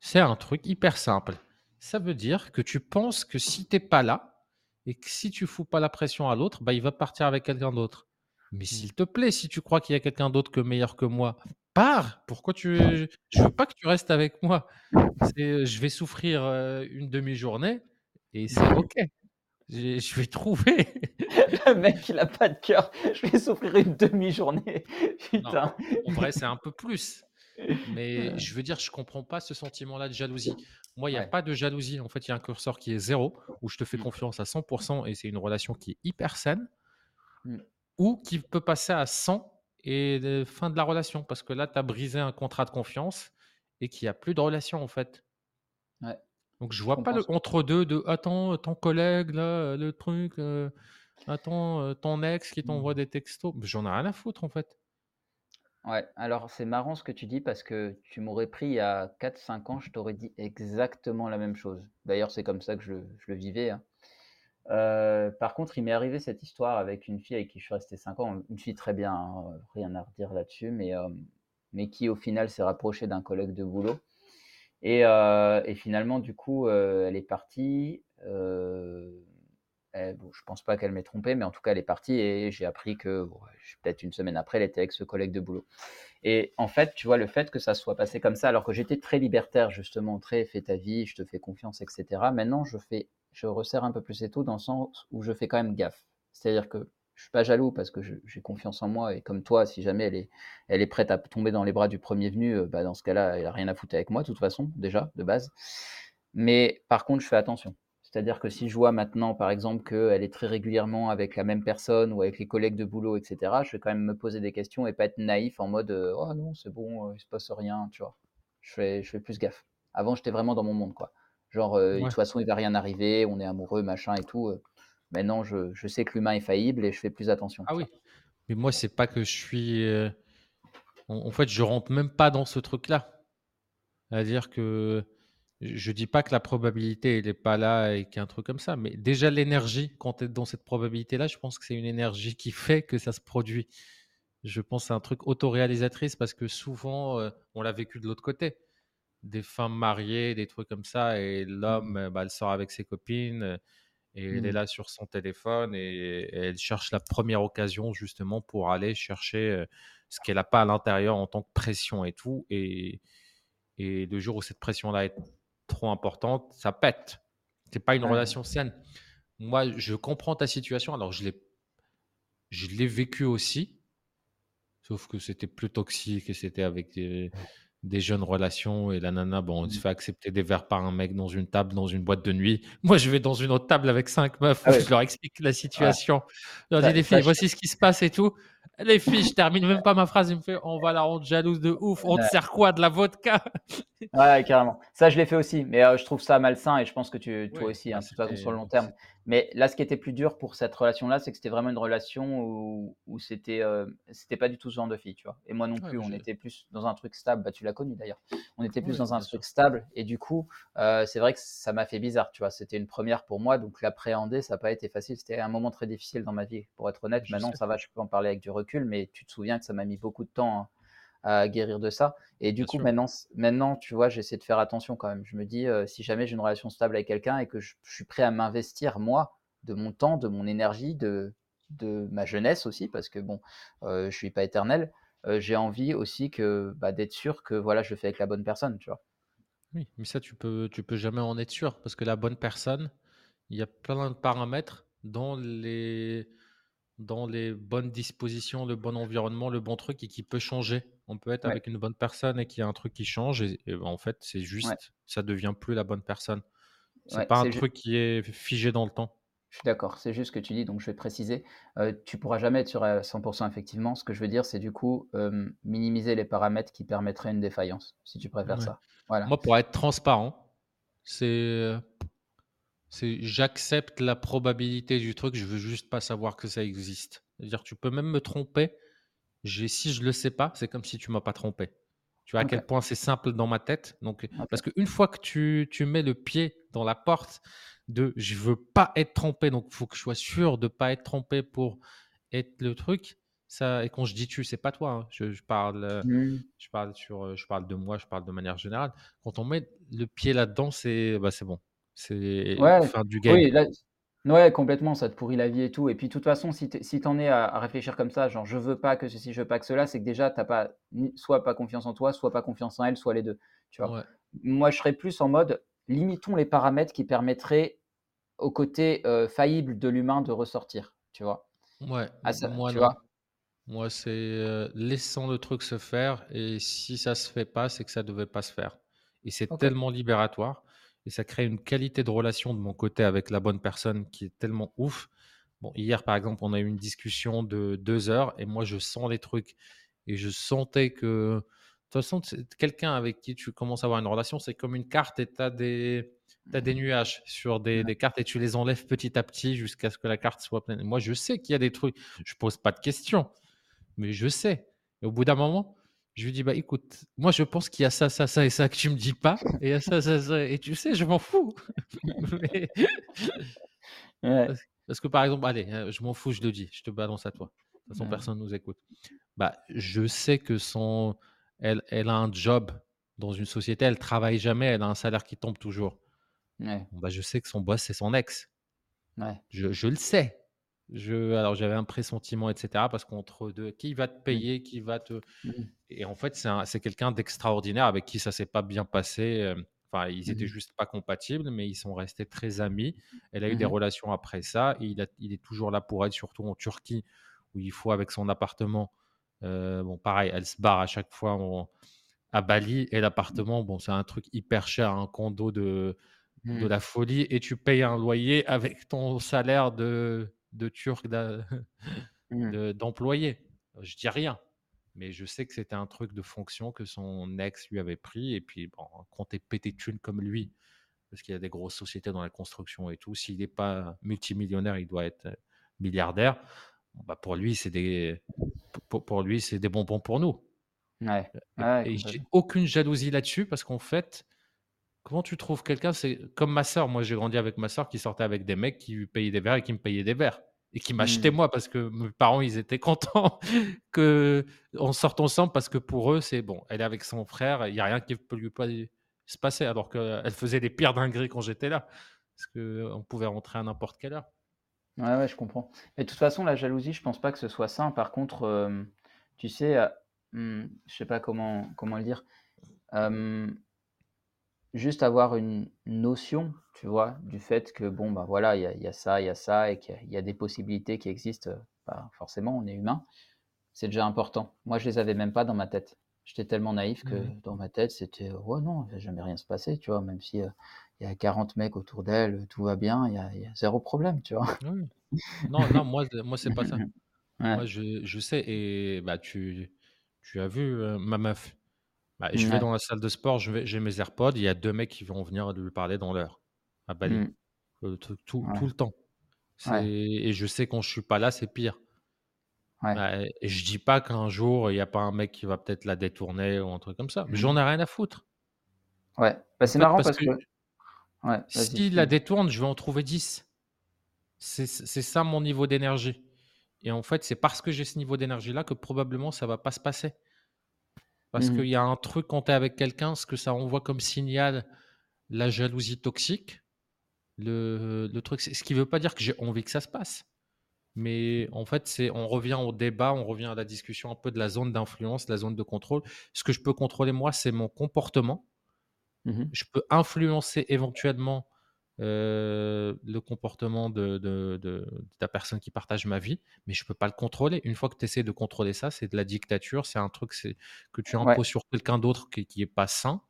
c'est un truc hyper simple. Ça veut dire que tu penses que si tu n'es pas là et que si tu fous pas la pression à l'autre, bah, il va partir avec quelqu'un d'autre. Mais mmh. s'il te plaît, si tu crois qu'il y a quelqu'un d'autre que meilleur que moi, pars. Pourquoi tu Je veux pas que tu restes avec moi. Je vais souffrir une demi-journée et c'est ok. Je vais trouver. Le mec, il a pas de cœur. Je vais souffrir une demi-journée. Putain. en vrai, c'est un peu plus. Mais je veux dire, je comprends pas ce sentiment-là de jalousie. Moi, il n'y a pas de jalousie. En fait, il y a un curseur qui est zéro, où je te fais mmh. confiance à 100% et c'est une relation qui est hyper saine, mmh. Ou qui peut passer à 100 et fin de la relation. Parce que là, tu as brisé un contrat de confiance et qu'il n'y a plus de relation, en fait. Ouais. Donc, je vois pas le entre-deux de attends, ton collègue, là, le truc, attends, ton ex qui t'envoie mmh. des textos. J'en ai rien à foutre, en fait. Ouais, alors c'est marrant ce que tu dis parce que tu m'aurais pris il y a 4-5 ans, je t'aurais dit exactement la même chose. D'ailleurs, c'est comme ça que je, le vivais. Hein. Par contre, il m'est arrivé cette histoire avec une fille avec qui je suis resté 5 ans, une fille très bien, hein, rien à redire là-dessus, mais, mais qui au final s'est rapprochée d'un collègue de boulot. Et, et finalement, du coup, elle est partie. Eh, bon, je pense pas qu'elle m'ait trompé, mais en tout cas, elle est partie et j'ai appris que peut-être une semaine après, elle était avec ce collègue de boulot. Et en fait, tu vois, le fait que ça soit passé comme ça, alors que j'étais très libertaire, justement, très fais ta vie, je te fais confiance, etc. Maintenant, je fais, je resserre un peu plus et tout dans le sens où je fais quand même gaffe. C'est-à-dire que je suis pas jaloux parce que j'ai confiance en moi et comme toi, si jamais elle est, elle est prête à tomber dans les bras du premier venu, euh, bah dans ce cas-là, elle a rien à foutre avec moi, de toute façon, déjà, de base. Mais par contre, je fais attention. C'est-à-dire que si je vois maintenant, par exemple, qu'elle est très régulièrement avec la même personne ou avec les collègues de boulot, etc., je vais quand même me poser des questions et pas être naïf en mode euh, Oh non, c'est bon, euh, il se passe rien, tu vois. Je fais, je fais plus gaffe. Avant, j'étais vraiment dans mon monde, quoi. Genre, euh, de toute façon, il va rien arriver, on est amoureux, machin et tout. Maintenant, je, je sais que l'humain est faillible et je fais plus attention. Ah oui. Mais moi, c'est pas que je suis. En, fait, je rentre même pas dans ce truc-là. C'est-à-dire que je dis pas que la probabilité n'est pas là et qu'il y a un truc comme ça, mais déjà l'énergie, quand tu es dans cette probabilité-là, je pense que c'est une énergie qui fait que ça se produit. Je pense que c'est un truc autoréalisatrice parce que souvent, euh, on l'a vécu de l'autre côté. Des femmes mariées, des trucs comme ça, et l'homme, mmh. bah, elle sort avec ses copines euh, et elle est mmh. là sur son téléphone et, elle cherche la première occasion justement pour aller chercher euh, ce qu'elle n'a pas à l'intérieur en tant que pression et tout. Et, et le jour où cette pression-là est trop importante, ça pète. C'est pas une relation saine. Moi, je comprends ta situation. Alors, je l'ai, je l'ai vécu aussi, sauf que c'était plus toxique et c'était avec des, des jeunes relations et la nana, bon, on se mmh. fait accepter des verres par un mec dans une table, dans une boîte de nuit. Moi, je vais dans une autre table avec cinq meufs, ah je leur explique la situation. Je leur dis, les filles, voici ce qui se passe et tout. Les filles, je termine même pas ma phrase, il me fait, on va la rendre jalouse de ouf, on te sert quoi, de la vodka? Ouais, carrément. Ça, je l'ai fait aussi, mais euh, je trouve ça malsain et je pense que tu, toi aussi, hein, bah, sur le long terme. Mais là, ce qui était plus dur pour cette relation-là, c'est que c'était vraiment une relation où, où c'était euh, c'était pas du tout ce genre de fille, tu vois. Et moi non plus, on était plus dans un truc stable. Bah, tu l'as connu d'ailleurs. On était plus dans un truc stable. Et du coup, euh, c'est vrai que ça m'a fait bizarre, tu vois. C'était une première pour moi, donc l'appréhender, ça n'a pas été facile. C'était un moment très difficile dans ma vie, pour être honnête. Maintenant, ça va, je peux en parler avec du recul, mais tu te souviens que ça m'a mis beaucoup de temps. Hein, à guérir de ça. Et du coup, maintenant, maintenant, tu vois, j'essaie de faire attention quand même. Je me dis, euh, si jamais j'ai une relation stable avec quelqu'un et que je, suis prêt à m'investir, moi, de mon temps, de mon énergie, de, de ma jeunesse aussi, parce que bon, euh, je suis pas éternel, euh, j'ai envie aussi que bah, d'être sûr que voilà, je le fais avec la bonne personne, tu vois. Oui, mais ça, tu peux, tu peux jamais en être sûr, parce que la bonne personne, il y a plein de paramètres dans les dans les bonnes dispositions, le bon environnement, le bon truc et qui peut changer. On peut être avec une bonne personne et qu'il y a un truc qui change et, en fait, c'est juste, ça devient plus la bonne personne. C'est pas un truc qui est figé dans le temps. je suis d'accord. C'est juste ce que tu dis, donc je vais préciser. Euh, tu pourras jamais être sur 100% effectivement. Ce que je veux dire, c'est du coup minimiser les paramètres qui permettraient une défaillance, si tu préfères ça. Voilà. Moi, pour être transparent, c'est c'est j'accepte la probabilité du truc, je veux juste pas savoir que ça existe. C'est-à-dire, tu peux même me tromper. J'ai, si je le sais pas, c'est comme si tu m'as pas trompé. Tu vois à quel point c'est simple dans ma tête. Donc, parce qu'une fois que tu, tu mets le pied dans la porte, de je veux pas être trompé, donc il faut que je sois sûr de pas être trompé pour être le truc. Ça, et quand je dis tu, c'est pas toi. Hein. Je, parle, euh, mmh. je parle sur, euh, je parle de moi, je parle de manière générale. Quand on met le pied là-dedans, c'est, bah, c'est bon. C'est ouais, fin du game. Oui, ouais, complètement. Ça te pourrit la vie et tout. Et puis, de toute façon, si t'en es à, réfléchir comme ça, genre je veux pas que ceci, je veux pas que cela, c'est que déjà t'as pas soit pas confiance en toi, soit pas confiance en elle, soit les deux. Tu vois. Moi, je serais plus en mode limitons les paramètres qui permettraient au côté faillible de l'humain de ressortir, tu vois. Ouais, moi, tu vois. Moi, c'est laissant le truc se faire et si ça se fait pas, c'est que ça devait pas se faire. Et c'est tellement libératoire et ça crée une qualité de relation de mon côté avec la bonne personne qui est tellement ouf. Bon, hier, par exemple, on a eu une discussion de deux heures et moi, je sens les trucs et je sentais que, de toute façon, quelqu'un avec qui tu commences à avoir une relation, c'est comme une carte et tu as des, as des nuages sur des, cartes et tu les enlèves petit à petit jusqu'à ce que la carte soit pleine. moi, je sais qu'il y a des trucs. Je pose pas de questions, mais je sais. Et au bout d'un moment, je lui dis bah écoute, moi je pense qu'il y a ça, ça, ça et ça que tu me dis pas, et il y a ça, ça, ça, et tu sais, je m'en fous. parce, que par exemple, allez, euh, je m'en fous, je le dis, je te balance à toi. De toute façon, personne nous écoute. Bah, je sais que son, elle, elle a un job dans une société, elle travaille jamais, elle a un salaire qui tombe toujours. Bah, je sais que son boss, c'est son ex. Je, je, le sais. Je, alors j'avais un pressentiment, etc. Parce qu'entre deux, qui va te mmh. payer, qui va te... Mmh. Et en fait, c'est quelqu'un d'extraordinaire avec qui ça s'est pas bien passé. Enfin, ils étaient mmh juste pas compatibles, mais ils sont restés très amis. Elle a eu des relations après ça. Et il, a, il, est toujours là pour elle, surtout en Turquie, où il faut avec son appartement. bon, pareil, elle se barre à chaque fois à Bali. Et l'appartement, bon, c'est un truc hyper cher, un condo de de la folie et tu payes un loyer avec ton salaire de, de turc mmh. d'employé. je dis rien, mais je sais que c'était un truc de fonction que son ex lui avait pris. Et puis, bon, t'es pété de thunes comme lui, parce qu'il y a des grosses sociétés dans la construction et tout, s'il n'est pas multimillionnaire, il doit être milliardaire. bah pour lui, c'est des, pour, pour, lui, c'est des bonbons pour nous. Ouais. et j'ai aucune jalousie là-dessus parce qu'en fait, Comment tu trouves quelqu'un? C'est comme ma soeur. Moi, j'ai grandi avec ma soeur qui sortait avec des mecs qui lui payaient des verres et qui me payaient des verres. Et qui m'achetaient mmh. moi parce que mes parents, ils étaient contents qu'on sorte ensemble parce que pour eux, c'est bon. Elle est avec son frère, il n'y a rien qui peut lui pas se passer. Alors qu'elle faisait les pires dingueries quand j'étais là. Parce qu'on pouvait rentrer à n'importe quelle heure. Ouais, ouais, je comprends. Mais de toute façon, la jalousie, je pense pas que ce soit ça. Par contre, tu sais, euh, hmm, je sais pas comment, comment le dire juste avoir une notion, tu vois, du fait que bon, bah voilà, il y a, ça, il y a ça, et qu'il y, a des possibilités qui existent. Bah, forcément, on est humain. C'est déjà important. Moi, je les avais même pas dans ma tête. J'étais tellement naïf que mmh. dans ma tête, c'était oh non, il va jamais rien se passer, tu vois, même si il y a 40 mecs autour d'elle, tout va bien, il y, a, zéro problème, tu vois. Non, non, moi, moi c'est pas ça. Moi, je, je, sais, et bah, tu, tu as vu ma meuf. Bah, je vais dans la salle de sport, j'ai mes AirPods, il y a deux mecs qui vont venir lui parler dans l'heure, à Bali, mmh. tout, tout, le temps. Et je sais quand je suis pas là, c'est pire. Bah, et je dis pas qu'un jour, il n'y a pas un mec qui va peut-être la détourner ou un truc comme ça. Mmh. J'en ai rien à foutre. Ouais, bah, c'est marrant parce, que, si la détourne, je vais en trouver 10. C'est ça mon niveau d'énergie. Et en fait, c'est parce que j'ai ce niveau d'énergie-là que probablement ça va pas se passer. Parce mmh qu'il y a un truc quand tu es avec quelqu'un, ce que ça envoie comme signal, la jalousie toxique. Le, le truc, ce qui ne veut pas dire que j'ai envie que ça se passe. Mais en fait, c'est, on revient au débat, on revient à la discussion un peu de la zone d'influence, la zone de contrôle. Ce que je peux contrôler moi, c'est mon comportement. Mmh je peux influencer éventuellement euh, le comportement de, de, la personne qui partage ma vie, mais je peux pas le contrôler. Une fois que tu essaies de contrôler ça, c'est de la dictature, c'est un truc que tu imposes sur quelqu'un d'autre qui, qui est pas sain,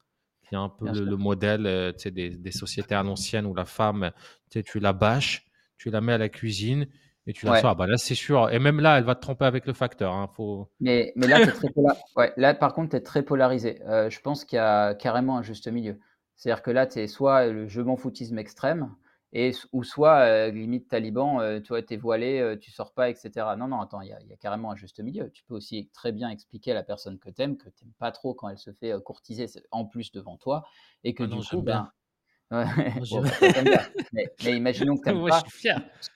qui est un peu le, modèle euh, des, des, sociétés à l'ancienne où la femme, tu la bâches, tu la mets à la cuisine et tu la sors. Bah là, c'est sûr. Et même là, elle va te tromper avec le facteur. Hein, faut... mais, mais là, très ouais, là, par contre, tu es très polarisé. Euh, je pense qu'il y a carrément un juste milieu. C'est-à-dire que là, tu es soit le je m'en foutisme extrême, et, ou soit euh, limite taliban, euh, tu vois, es voilé, euh, tu sors pas, etc. Non, non, attends, il y, a carrément un juste milieu. Tu peux aussi très bien expliquer à la personne que tu aimes que tu n'aimes pas trop quand elle se fait courtiser en plus devant toi, et que ah du coup, ben, mais, imaginons que tu n'aimes pas.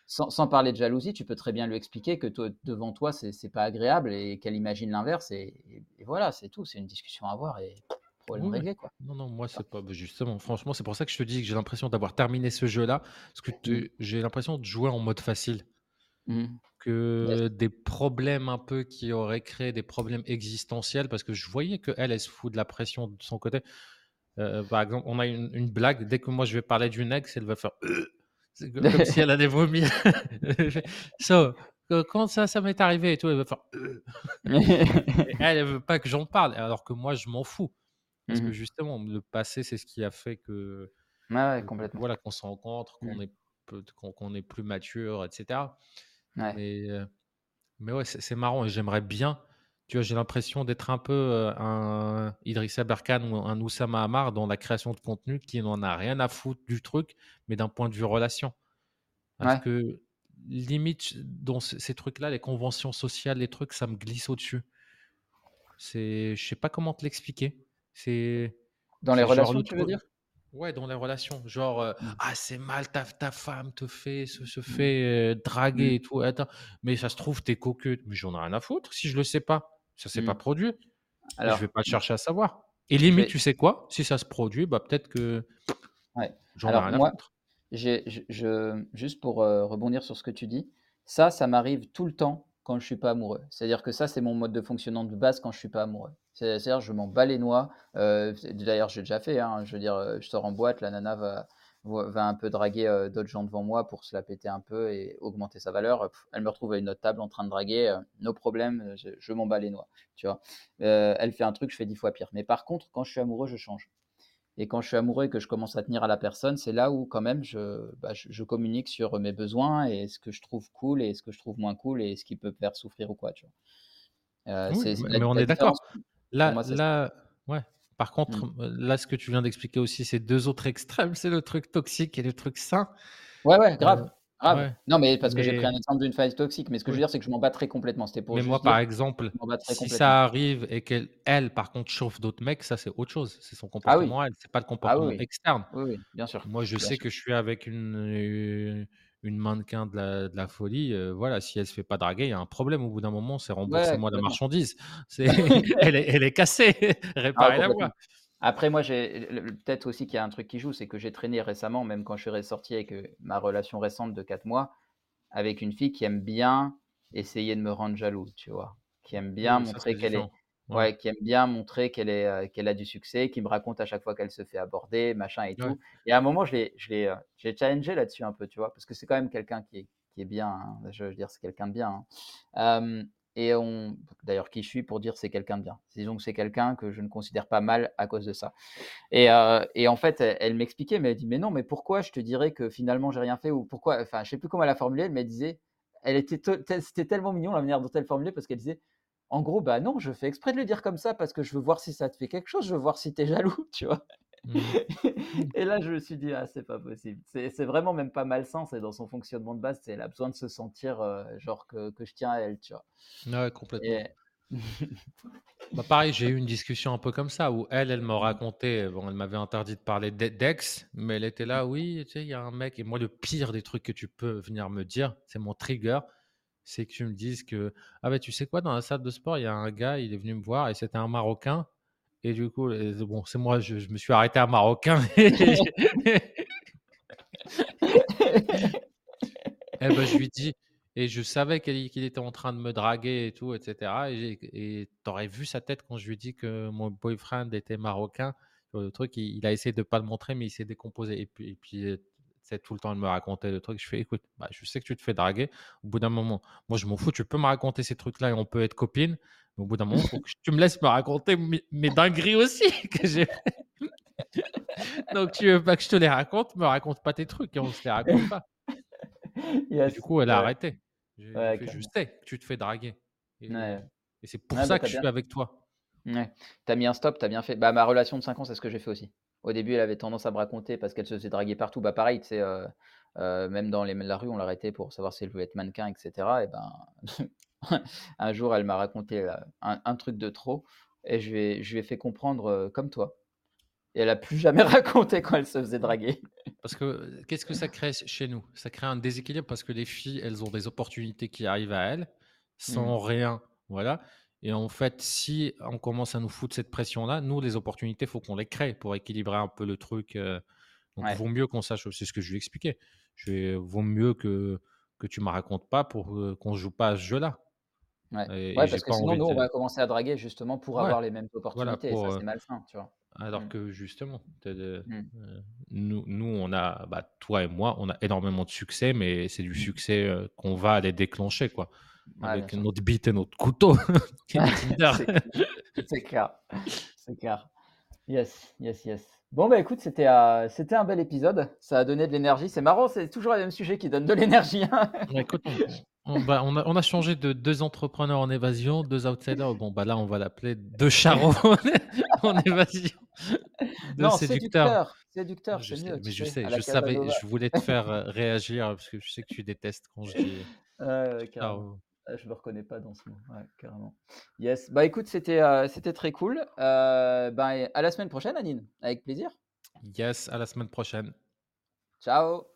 Sans, sans, parler de jalousie, tu peux très bien lui expliquer que toi, devant toi, c'est pas agréable et qu'elle imagine l'inverse. Et, et, voilà, c'est tout. C'est une discussion à avoir. Et quoi. Non, non, moi, c'est pas. Bah, justement, franchement, c'est pour ça que je te dis que j'ai l'impression d'avoir terminé ce jeu-là. Parce que mmh. j'ai l'impression de jouer en mode facile. Mmh. Que des problèmes un peu qui auraient créé des problèmes existentiels. Parce que je voyais qu'elle, elle se fout de la pression de son côté. Euh, par exemple, on a une, blague. Dès que moi, je vais parler d'une ex, elle va faire. C'est comme si elle allait vomir. so, quand ça, ça m'est arrivé et tout, elle va faire. elle, elle veut pas que j'en parle, alors que moi, je m'en fous. Parce que mmh justement, le passé, c'est ce qui a fait que, ouais, complètement. voilà, qu'on se rencontre, qu'on mmh. est, qu'on est plus mature, etc. Mais, mais ouais, c'est marrant et j'aimerais bien. Tu vois, j'ai l'impression d'être un peu un Idrissa Berkan ou un Oussama Hamar dans la création de contenu qui n'en a rien à foutre du truc, mais d'un point de vue relation. Parce que limite, dans ces trucs-là, les conventions sociales, les trucs, ça me glisse au-dessus. C'est, je sais pas comment te l'expliquer. C'est dans les relations, tu veux dire? Ouais, dans les relations. Genre, euh, mmh. ah, c'est mal, ta, ta femme te fait, se, se mmh. fait euh, draguer mmh. et tout. Attends, mais ça se trouve, t'es coqueux. Mais j'en ai rien à foutre si je le sais pas. Ça s'est pas produit. Alors, je vais pas chercher à savoir. Et limite, tu sais quoi? Si ça se produit, bah peut-être que ouais. j'en ai rien à foutre. Je, je, juste pour euh, rebondir sur ce que tu dis, ça, ça m'arrive tout le temps quand je suis pas amoureux. C'est-à-dire que ça, c'est mon mode de fonctionnement de base quand je suis pas amoureux. C'est-à-dire, je m'en bats les noix. Euh, d'ailleurs, j'ai déjà fait. Hein, je veux dire, euh, je sors en boîte, la nana va, va un peu draguer euh, d'autres gens devant moi pour se la péter un peu et augmenter sa valeur. Elle me retrouve à une autre table en train de draguer. nos problèmes, je, m'en bats les noix. Tu vois. elle fait un truc, je fais dix fois pire. Mais par contre, quand je suis amoureux, je change. Et quand je suis amoureux et que je commence à tenir à la personne, c'est là où quand même je, bah, je, communique sur mes besoins et ce que je trouve cool et ce que je trouve moins cool et ce qui peut me faire souffrir ou quoi. Tu vois. mais on est d'accord. Là, là, ouais. Par contre, mmh. là, ce que tu viens d'expliquer aussi, c'est deux autres extrêmes. C'est le truc toxique et le truc sain. Ouais, ouais, grave. grave. Non, mais parce que j'ai pris un exemple d'une phase toxique. Mais ce que je veux dire, c'est que je m'en battrais complètement. C'était pour. Mais moi, par exemple, si ça arrive et qu'elle, elle, par contre, chauffe d'autres mecs, ça, c'est autre chose. C'est son ah comportement, elle. C'est pas le ah comportement externe. Oui, oui, bien sûr. Moi, je sais que je suis avec une une mannequin de la, de la folie, euh, voilà, si elle se fait pas draguer, il y a un problème. Au bout d'un moment, c'est remboursez-moi la marchandise. C'est, elle, est, elle, est, cassée, réparez-la moi. Après, moi, j'ai peut-être aussi qu'il y a un truc qui joue, c'est que j'ai traîné récemment, même quand je suis ressorti avec euh, ma relation récente de 4 mois, avec une fille qui aime bien essayer de me rendre jaloux, tu vois, qui aime bien montrer qu'elle est, Ouais, qui aime bien montrer qu'elle est, qu'elle a du succès, qui me raconte à chaque fois qu'elle se fait aborder, machin et tout. Et à un moment, je l'ai, je l'ai, j'ai challengé là-dessus un peu, tu vois, parce que c'est quand même quelqu'un qui est, qui est bien. Hein, je veux dire, c'est quelqu'un de bien. Hein. et on, d'ailleurs, qui je suis pour dire c'est quelqu'un de bien. Disons que c'est quelqu'un que je ne considère pas mal à cause de ça. Et, euh, et en fait, elle, m'expliquait, mais elle dit, mais non, mais pourquoi je te dirais que finalement j'ai rien fait ou pourquoi, enfin, je sais plus comment elle a formulé, elle me disait, elle était, c'était tellement mignon la manière dont elle formulait parce qu'elle disait en gros, bah non, je fais exprès de le dire comme ça parce que je veux voir si ça te fait quelque chose, je veux voir si tu es jaloux, tu vois. Mmh. et là, je me suis dit, ah, c'est pas possible. C'est vraiment même pas malsain, c'est dans son fonctionnement de base, c'est elle a besoin de se sentir euh, genre que, je tiens à elle, tu vois. Ouais, complètement. bah pareil, j'ai eu une discussion un peu comme ça où elle, elle m'a raconté, bon, elle m'avait interdit de parler d'ex, mais elle était là, oui, tu sais, il y a un mec, et moi, le pire des trucs que tu peux venir me dire, c'est mon trigger, c'est que tu me dises que ah ben tu sais quoi dans la salle de sport il y a un gars il est venu me voir et c'était un marocain et du coup bon c'est moi je, me suis arrêté à marocain et ben, je lui dis et je savais qu'il était en train de me draguer et tout etc et tu aurais vu sa tête quand je lui dis que mon boyfriend était marocain le truc il, a essayé de pas le montrer mais il s'est décomposé et puis, et puis c'est tout le temps, de me raconter le truc. Je fais, écoute, bah, je sais que tu te fais draguer. Au bout d'un moment, moi, je m'en fous. Tu peux me raconter ces trucs-là et on peut être copines. Mais au bout d'un moment, faut que tu me laisses me raconter mes, dingueries aussi que j'ai Donc, tu veux pas que je te les raconte, me raconte pas tes trucs et on se les raconte pas. du coup, elle a arrêté. je sais que tu te fais draguer. Et, c'est pour ça bah, que je suis avec toi. Tu as mis un stop, tu as bien fait. Bah, ma relation de 5 ans, c'est ce que j'ai fait aussi. Au début, elle avait tendance à me raconter parce qu'elle se faisait draguer partout. Bah, pareil, tu sais, euh, euh, même dans les, la rue, on l'arrêtait pour savoir si elle voulait être mannequin, etc. Et ben, un jour, elle m'a raconté euh, un, truc de trop et je lui ai, je lui ai fait comprendre comme toi. Et elle a plus jamais raconté quand elle se faisait draguer. Parce que qu'est-ce que ça crée chez nous? Ça crée un déséquilibre parce que les filles, elles ont des opportunités qui arrivent à elles sans mmh. rien. Voilà. Et en fait, si on commence à nous foutre cette pression-là, nous, les opportunités, il faut qu'on les crée pour équilibrer un peu le truc. donc, il vaut mieux qu'on sache, c'est ce que je lui expliquais. Je vais, vaut mieux que, que tu ne me racontes pas pour qu'on ne joue pas à ce jeu-là. Ouais, parce que sinon, nous, on va commencer à draguer justement pour avoir les mêmes opportunités. et ça, c'est malsain, tu vois. Alors mmh. que justement, mmh. nous, nous, on a, bah, toi et moi, on a énormément de succès, mais c'est du mmh. succès qu'on va aller déclencher, quoi avec notre bite et notre couteau. c'est clair. C'est clair. Yes, yes, yes. Bon, bah écoute, c'était euh, c'était un bel épisode. Ça a donné de l'énergie. C'est marrant, c'est toujours le même sujet qui donne de l'énergie. Hein. écoute, on, bah, on, a, on, a, changé de deux entrepreneurs en évasion, deux outsiders. Bon, bah là, on va l'appeler deux charros en évasion. Deux non, séducteurs. Séducteur, c'est mieux. Mais je sais, je savais, je voulais te faire euh, réagir parce que je sais que tu détestes quand je dis. Euh, ah, je me reconnais pas dans ce mot, carrément. Yes, bah écoute, c'était euh, c'était très cool. Euh, bah, à la semaine prochaine, Anine, avec plaisir. Yes, à la semaine prochaine. Ciao.